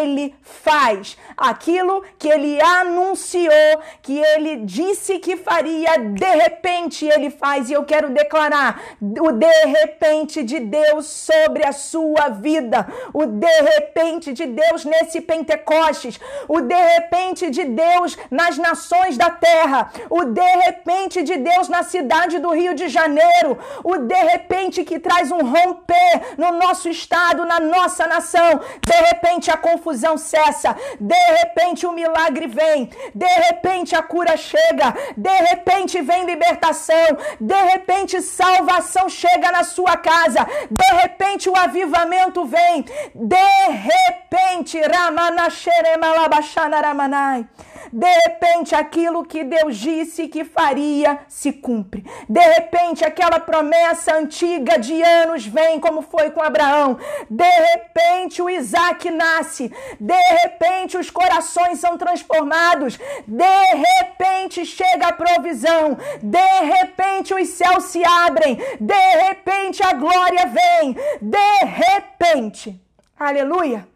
ele faz. Aquilo que ele anunciou, que ele disse que faria, de repente ele faz. E eu quero declarar o de repente de Deus sobre a sua vida. O de repente de Deus nesse Pentecostes. O de repente de Deus nas nações da terra o de repente de Deus na cidade do Rio de Janeiro, o de repente que traz um romper no nosso estado, na nossa nação. De repente a confusão cessa, de repente o milagre vem, de repente a cura chega, de repente vem libertação, de repente salvação chega na sua casa, de repente o avivamento vem, de repente Ramanasheremalabaxanaramanai. De repente, aquilo que Deus disse que faria se cumpre. De repente, aquela promessa antiga de anos vem, como foi com Abraão. De repente, o Isaac nasce. De repente, os corações são transformados. De repente, chega a provisão. De repente, os céus se abrem. De repente, a glória vem. De repente. Aleluia.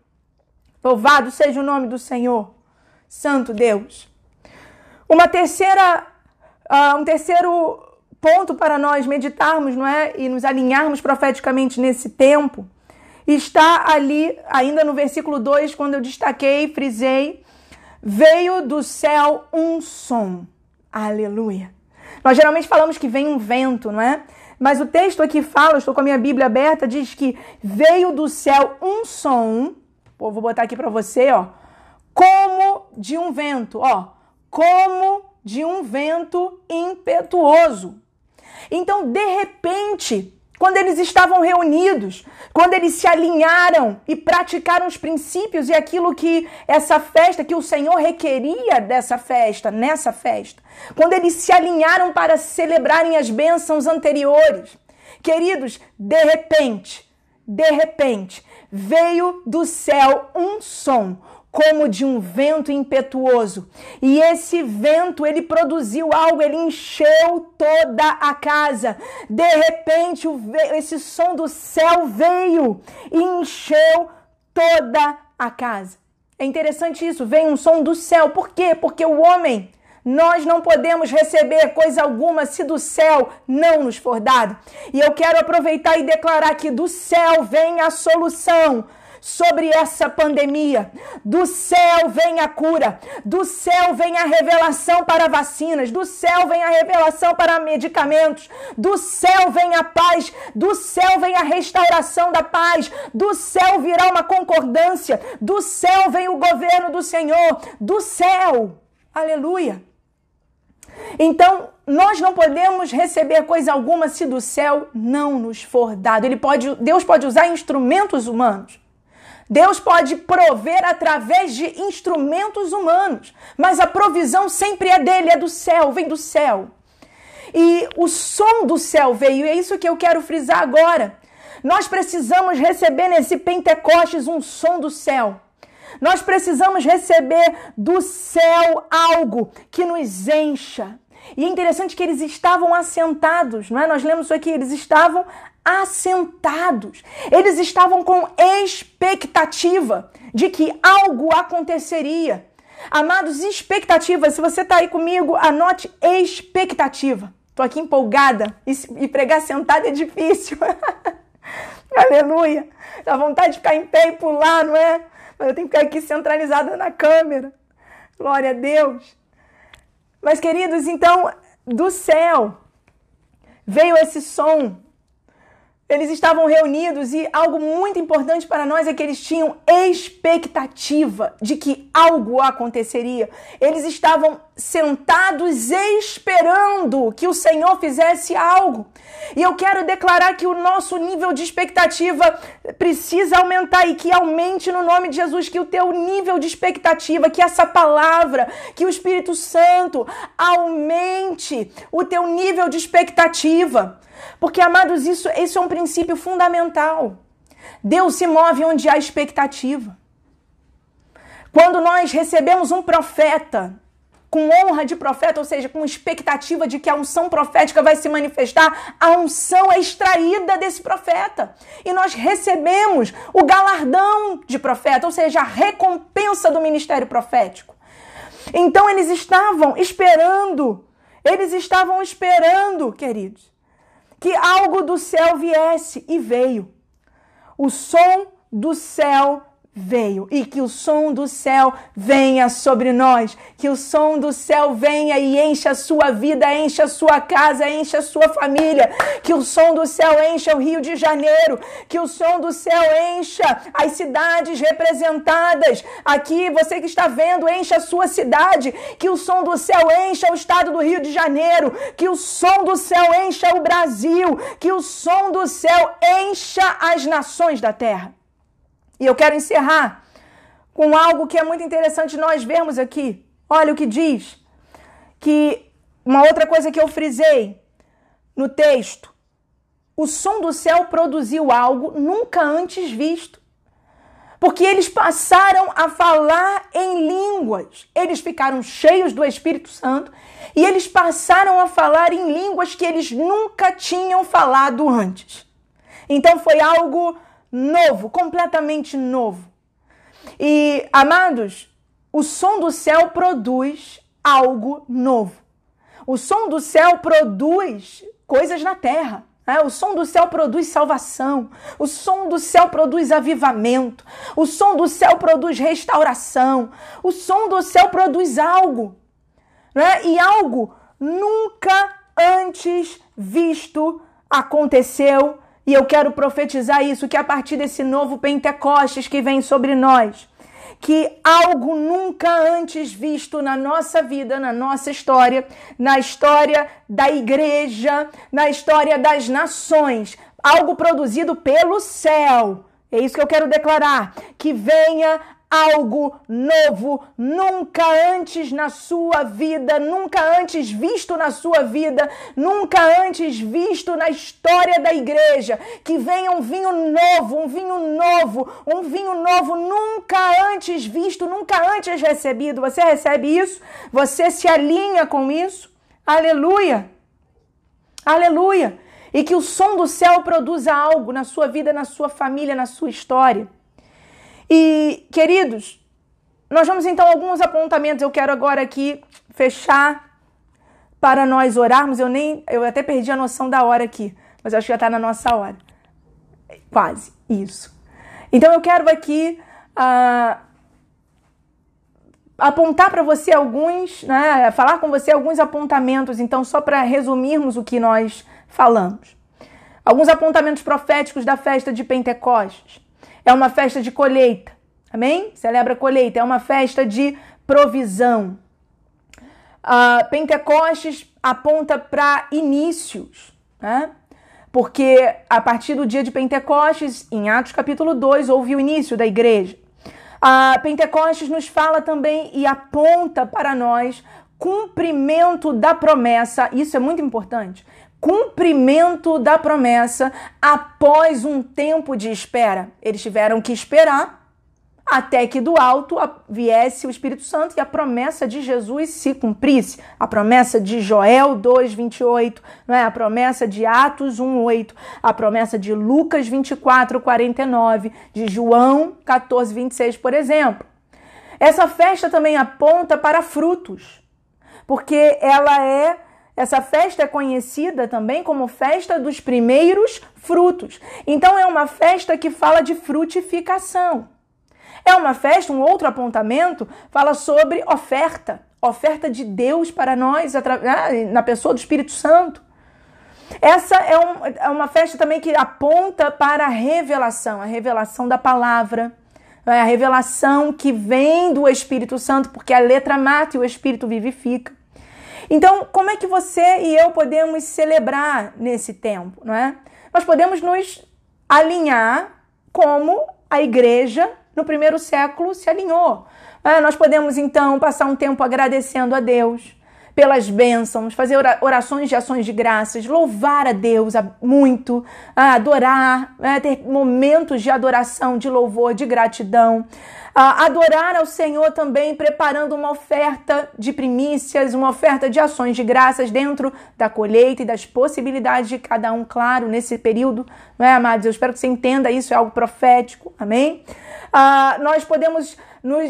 Louvado seja o nome do Senhor. Santo Deus. Uma terceira, uh, um terceiro ponto para nós meditarmos, não é, e nos alinharmos profeticamente nesse tempo, está ali, ainda no versículo 2, quando eu destaquei, frisei, veio do céu um som. Aleluia. Nós geralmente falamos que vem um vento, não é? Mas o texto aqui fala, estou com a minha Bíblia aberta, diz que veio do céu um som. Pô, vou botar aqui para você, ó como de um vento, ó, como de um vento impetuoso. Então, de repente, quando eles estavam reunidos, quando eles se alinharam e praticaram os princípios e aquilo que essa festa, que o Senhor requeria dessa festa, nessa festa, quando eles se alinharam para celebrarem as bênçãos anteriores. Queridos, de repente, de repente, veio do céu um som, como de um vento impetuoso. E esse vento, ele produziu algo, ele encheu toda a casa. De repente, esse som do céu veio e encheu toda a casa. É interessante isso, vem um som do céu. Por quê? Porque o homem, nós não podemos receber coisa alguma se do céu não nos for dado. E eu quero aproveitar e declarar que do céu vem a solução sobre essa pandemia. Do céu vem a cura, do céu vem a revelação para vacinas, do céu vem a revelação para medicamentos, do céu vem a paz, do céu vem a restauração da paz, do céu virá uma concordância, do céu vem o governo do Senhor, do céu. Aleluia. Então, nós não podemos receber coisa alguma se do céu não nos for dado. Ele pode, Deus pode usar instrumentos humanos. Deus pode prover através de instrumentos humanos, mas a provisão sempre é dele, é do céu, vem do céu. E o som do céu veio, e é isso que eu quero frisar agora. Nós precisamos receber nesse Pentecostes um som do céu. Nós precisamos receber do céu algo que nos encha. E é interessante que eles estavam assentados, não é? Nós lemos aqui, eles estavam assentados. Eles estavam com expectativa de que algo aconteceria. Amados, expectativa. Se você está aí comigo, anote expectativa. Estou aqui empolgada e, pregar sentada é difícil. (laughs) Aleluia. Dá vontade de ficar em pé e pular, não é? Mas eu tenho que ficar aqui centralizada na câmera. Glória a Deus. Mas, queridos, então, do céu veio esse som eles estavam reunidos e algo muito importante para nós é que eles tinham expectativa de que algo aconteceria. Eles estavam sentados esperando que o Senhor fizesse algo. E eu quero declarar que o nosso nível de expectativa precisa aumentar e que aumente no nome de Jesus, que o teu nível de expectativa, que essa palavra, que o Espírito Santo aumente o teu nível de expectativa. Porque, amados, isso, isso é um princípio fundamental. Deus se move onde há expectativa. Quando nós recebemos um profeta com honra de profeta, ou seja, com expectativa de que a unção profética vai se manifestar, a unção é extraída desse profeta. E nós recebemos o galardão de profeta, ou seja, a recompensa do ministério profético. Então eles estavam esperando, eles estavam esperando, queridos, que algo do céu viesse e veio. O som do céu veio e que o som do céu venha sobre nós, que o som do céu venha e encha a sua vida, encha a sua casa, encha a sua família, que o som do céu encha o Rio de Janeiro, que o som do céu encha as cidades representadas. Aqui, você que está vendo, encha a sua cidade, que o som do céu encha o estado do Rio de Janeiro, que o som do céu encha o Brasil, que o som do céu encha as nações da terra. E eu quero encerrar com algo que é muito interessante nós vermos aqui. Olha o que diz. Que uma outra coisa que eu frisei no texto. O som do céu produziu algo nunca antes visto. Porque eles passaram a falar em línguas. Eles ficaram cheios do Espírito Santo e eles passaram a falar em línguas que eles nunca tinham falado antes. Então foi algo novo, completamente novo. E, amados, o som do céu produz algo novo. O som do céu produz coisas na terra. Né? O som do céu produz salvação. O som do céu produz avivamento. O som do céu produz restauração. O som do céu produz algo. Né? E algo nunca antes visto aconteceu e eu quero profetizar isso, que a partir desse novo Pentecostes que vem sobre nós, que algo nunca antes visto na nossa vida, na nossa história, na história da igreja, na história das nações, algo produzido pelo céu. É isso que eu quero declarar. Que venha algo novo, nunca antes na sua vida, nunca antes visto na sua vida, nunca antes visto na história da igreja. Que venha um vinho novo, um vinho novo, um vinho novo, nunca antes visto, nunca antes recebido. Você recebe isso? Você se alinha com isso? Aleluia! Aleluia! E que o som do céu produza algo na sua vida, na sua família, na sua história. E, queridos, nós vamos então alguns apontamentos. Eu quero agora aqui fechar para nós orarmos. Eu nem, eu até perdi a noção da hora aqui, mas acho que já está na nossa hora. Quase, isso. Então eu quero aqui uh, apontar para você alguns, né, falar com você alguns apontamentos. Então, só para resumirmos o que nós falamos. Alguns apontamentos proféticos da festa de Pentecostes. É uma festa de colheita. Amém? Celebra a colheita. É uma festa de provisão. Uh, Pentecostes aponta para inícios, né? Porque a partir do dia de Pentecostes, em Atos capítulo 2, houve o início da igreja. Uh, Pentecostes nos fala também e aponta para nós cumprimento da promessa, isso é muito importante cumprimento da promessa após um tempo de espera. Eles tiveram que esperar até que do alto viesse o Espírito Santo e a promessa de Jesus se cumprisse. A promessa de Joel 2:28, não é? A promessa de Atos 1:8, a promessa de Lucas 24:49, de João 14:26, por exemplo. Essa festa também aponta para frutos, porque ela é essa festa é conhecida também como festa dos primeiros frutos. Então é uma festa que fala de frutificação. É uma festa, um outro apontamento, fala sobre oferta, oferta de Deus para nós né, na pessoa do Espírito Santo. Essa é, um, é uma festa também que aponta para a revelação, a revelação da palavra, é a revelação que vem do Espírito Santo, porque a letra mata e o Espírito vivifica. Então, como é que você e eu podemos celebrar nesse tempo, não é? Nós podemos nos alinhar como a igreja no primeiro século se alinhou. É, nós podemos então passar um tempo agradecendo a Deus pelas bênçãos, fazer orações de ações de graças, louvar a Deus muito, adorar, é, ter momentos de adoração, de louvor, de gratidão adorar ao Senhor também preparando uma oferta de primícias, uma oferta de ações de graças dentro da colheita e das possibilidades de cada um, claro, nesse período, não é, amados? Eu espero que você entenda isso, é algo profético, amém? Ah, nós podemos,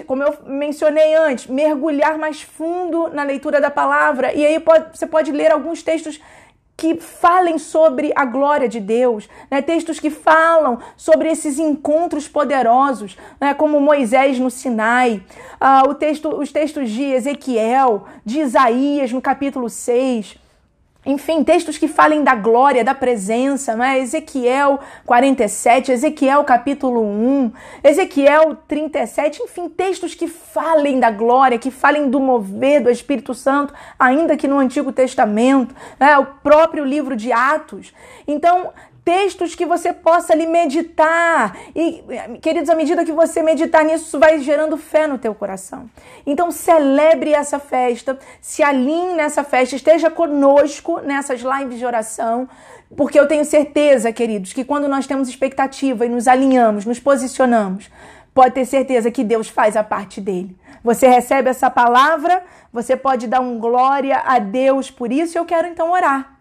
como eu mencionei antes, mergulhar mais fundo na leitura da palavra, e aí pode, você pode ler alguns textos que falem sobre a glória de Deus, né? textos que falam sobre esses encontros poderosos, né? como Moisés no Sinai, uh, o texto, os textos de Ezequiel, de Isaías no capítulo 6, enfim, textos que falem da glória, da presença, não é? Ezequiel 47, Ezequiel capítulo 1, Ezequiel 37, enfim, textos que falem da glória, que falem do mover do Espírito Santo, ainda que no Antigo Testamento, né? o próprio livro de Atos. Então, textos que você possa ali meditar. E, queridos, à medida que você meditar nisso, isso vai gerando fé no teu coração. Então, celebre essa festa, se alinhe nessa festa, esteja conosco nessas lives de oração, porque eu tenho certeza, queridos, que quando nós temos expectativa e nos alinhamos, nos posicionamos, pode ter certeza que Deus faz a parte dele. Você recebe essa palavra, você pode dar um glória a Deus por isso. Eu quero então orar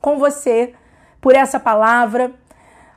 com você por essa palavra.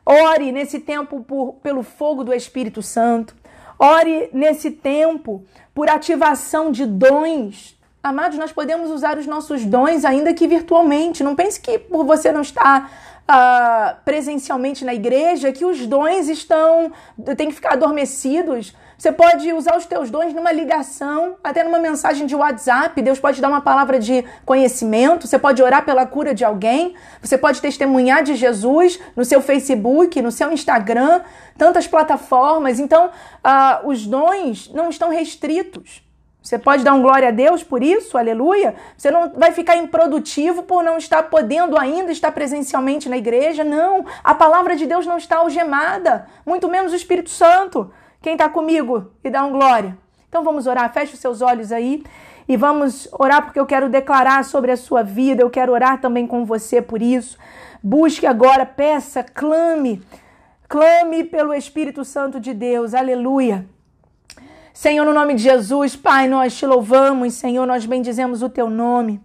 Ore nesse tempo por, pelo fogo do Espírito Santo. Ore nesse tempo por ativação de dons. Amados, nós podemos usar os nossos dons ainda que virtualmente. Não pense que por você não estar uh, presencialmente na igreja, que os dons estão. têm que ficar adormecidos. Você pode usar os teus dons numa ligação, até numa mensagem de WhatsApp. Deus pode dar uma palavra de conhecimento. Você pode orar pela cura de alguém. Você pode testemunhar de Jesus no seu Facebook, no seu Instagram, tantas plataformas. Então, uh, os dons não estão restritos. Você pode dar um glória a Deus por isso, aleluia. Você não vai ficar improdutivo por não estar podendo ainda estar presencialmente na igreja. Não, a palavra de Deus não está algemada, muito menos o Espírito Santo. Quem está comigo e dá um glória? Então vamos orar, feche os seus olhos aí e vamos orar porque eu quero declarar sobre a sua vida, eu quero orar também com você por isso. Busque agora, peça, clame, clame pelo Espírito Santo de Deus, aleluia. Senhor, no nome de Jesus, Pai, nós te louvamos, Senhor, nós bendizemos o teu nome.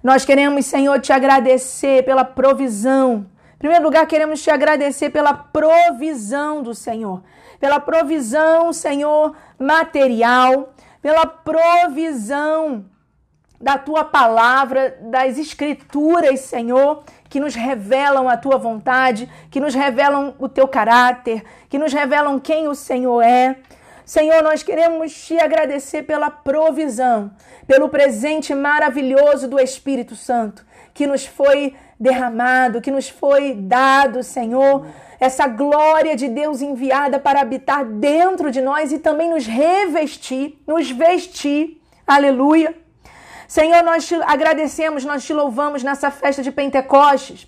Nós queremos, Senhor, te agradecer pela provisão. Primeiro lugar, queremos te agradecer pela provisão do Senhor. Pela provisão, Senhor, material, pela provisão da tua palavra, das escrituras, Senhor, que nos revelam a tua vontade, que nos revelam o teu caráter, que nos revelam quem o Senhor é. Senhor, nós queremos te agradecer pela provisão, pelo presente maravilhoso do Espírito Santo que nos foi derramado, que nos foi dado, Senhor. Essa glória de Deus enviada para habitar dentro de nós e também nos revestir, nos vestir. Aleluia. Senhor, nós te agradecemos, nós te louvamos nessa festa de Pentecostes,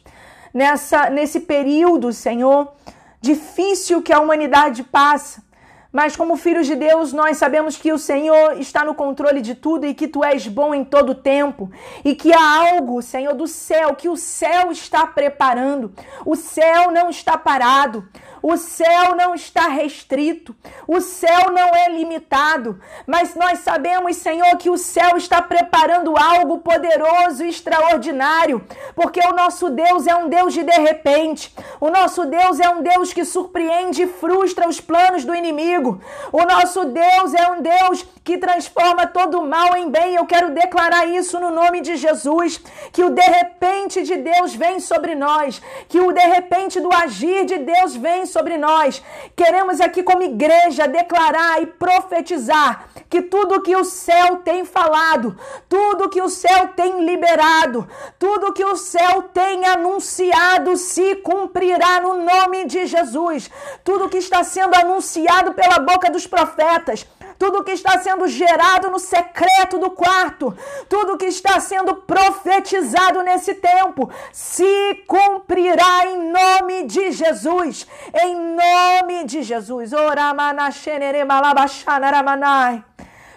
nessa, nesse período, Senhor, difícil que a humanidade passa. Mas como filhos de Deus, nós sabemos que o Senhor está no controle de tudo e que tu és bom em todo tempo e que há algo, Senhor, do céu que o céu está preparando. O céu não está parado. O céu não está restrito, o céu não é limitado, mas nós sabemos, Senhor, que o céu está preparando algo poderoso e extraordinário, porque o nosso Deus é um Deus de de repente, o nosso Deus é um Deus que surpreende e frustra os planos do inimigo, o nosso Deus é um Deus que transforma todo mal em bem. Eu quero declarar isso no nome de Jesus, que o de repente de Deus vem sobre nós, que o de repente do agir de Deus vem sobre nós. Queremos aqui, como igreja, declarar e profetizar que tudo que o céu tem falado, tudo que o céu tem liberado, tudo que o céu tem anunciado se cumprirá no nome de Jesus. Tudo que está sendo anunciado pela boca dos profetas tudo que está sendo gerado no secreto do quarto, tudo que está sendo profetizado nesse tempo, se cumprirá em nome de Jesus. Em nome de Jesus.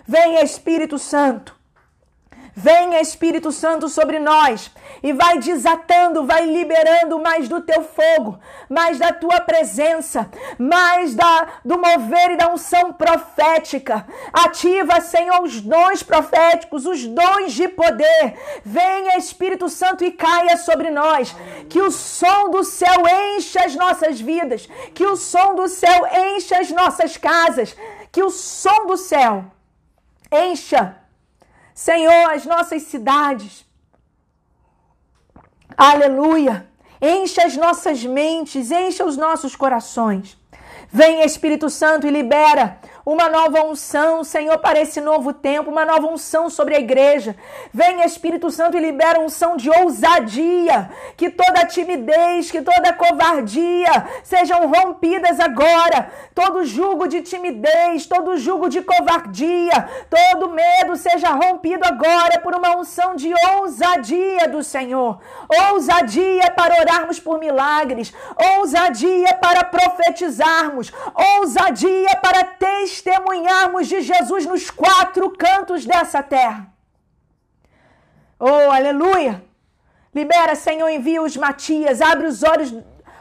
Vem Espírito Santo. Venha Espírito Santo sobre nós e vai desatando, vai liberando mais do teu fogo, mais da tua presença, mais da, do mover e da unção profética. Ativa, Senhor, os dons proféticos, os dons de poder. Venha Espírito Santo e caia sobre nós. Que o som do céu encha as nossas vidas, que o som do céu encha as nossas casas, que o som do céu encha Senhor, as nossas cidades. Aleluia. Encha as nossas mentes, encha os nossos corações. Vem Espírito Santo e libera uma nova unção, Senhor, para esse novo tempo, uma nova unção sobre a igreja. Vem Espírito Santo e libera unção de ousadia, que toda timidez, que toda covardia sejam rompidas agora. Todo jugo de timidez, todo jugo de covardia, todo medo seja rompido agora por uma unção de ousadia do Senhor. Ousadia para orarmos por milagres, ousadia para profetizarmos, ousadia para testemunhar testemunharmos de Jesus nos quatro cantos dessa terra. Oh, aleluia! Libera, Senhor, envia os Matias, abre os olhos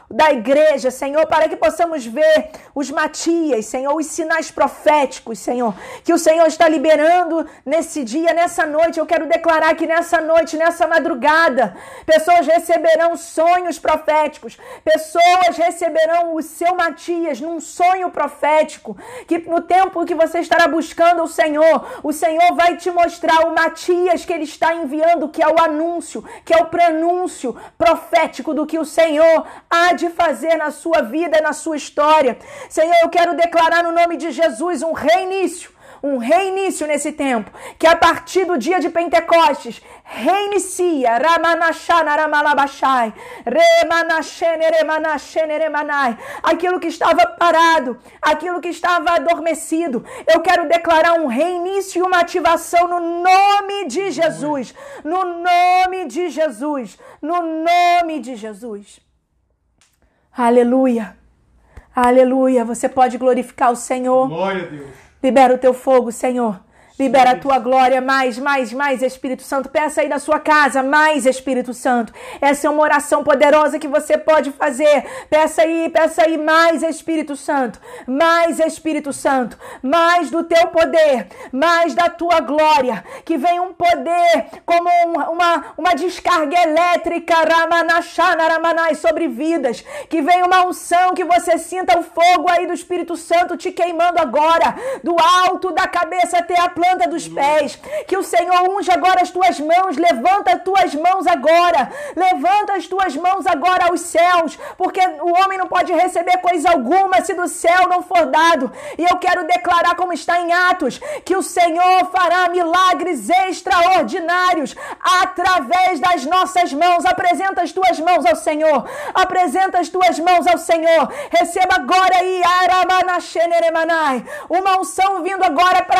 da igreja, Senhor, para que possamos ver os Matias, Senhor, os sinais proféticos, Senhor, que o Senhor está liberando nesse dia, nessa noite. Eu quero declarar que nessa noite, nessa madrugada, pessoas receberão sonhos proféticos, pessoas receberão o seu Matias num sonho profético, que no tempo que você estará buscando o Senhor, o Senhor vai te mostrar o Matias que ele está enviando, que é o anúncio, que é o prenúncio profético do que o Senhor há de fazer na sua vida, na sua história. Senhor, eu quero declarar no nome de Jesus um reinício um reinício nesse tempo, que a partir do dia de Pentecostes reinicia aquilo que estava parado, aquilo que estava adormecido. Eu quero declarar um reinício e uma ativação no nome de Jesus, no nome de Jesus, no nome de Jesus. Aleluia. Aleluia. Você pode glorificar o Senhor. Glória a Deus. Libera o teu fogo, Senhor. Libera a tua glória, mais, mais, mais, Espírito Santo. Peça aí na sua casa, mais, Espírito Santo. Essa é uma oração poderosa que você pode fazer. Peça aí, peça aí, mais, Espírito Santo. Mais, Espírito Santo. Mais do teu poder, mais da tua glória. Que venha um poder como uma, uma descarga elétrica, Ramanashana, Ramanai, sobre vidas. Que venha uma unção, que você sinta o fogo aí do Espírito Santo te queimando agora. Do alto da cabeça até a planta planta dos pés. Que o Senhor unja agora as tuas mãos. Levanta as tuas mãos agora. Levanta as tuas mãos agora aos céus. Porque o homem não pode receber coisa alguma se do céu não for dado. E eu quero declarar, como está em Atos, que o Senhor fará milagres extraordinários através das nossas mãos. Apresenta as tuas mãos ao Senhor. Apresenta as tuas mãos ao Senhor. Receba agora aí, uma unção vindo agora para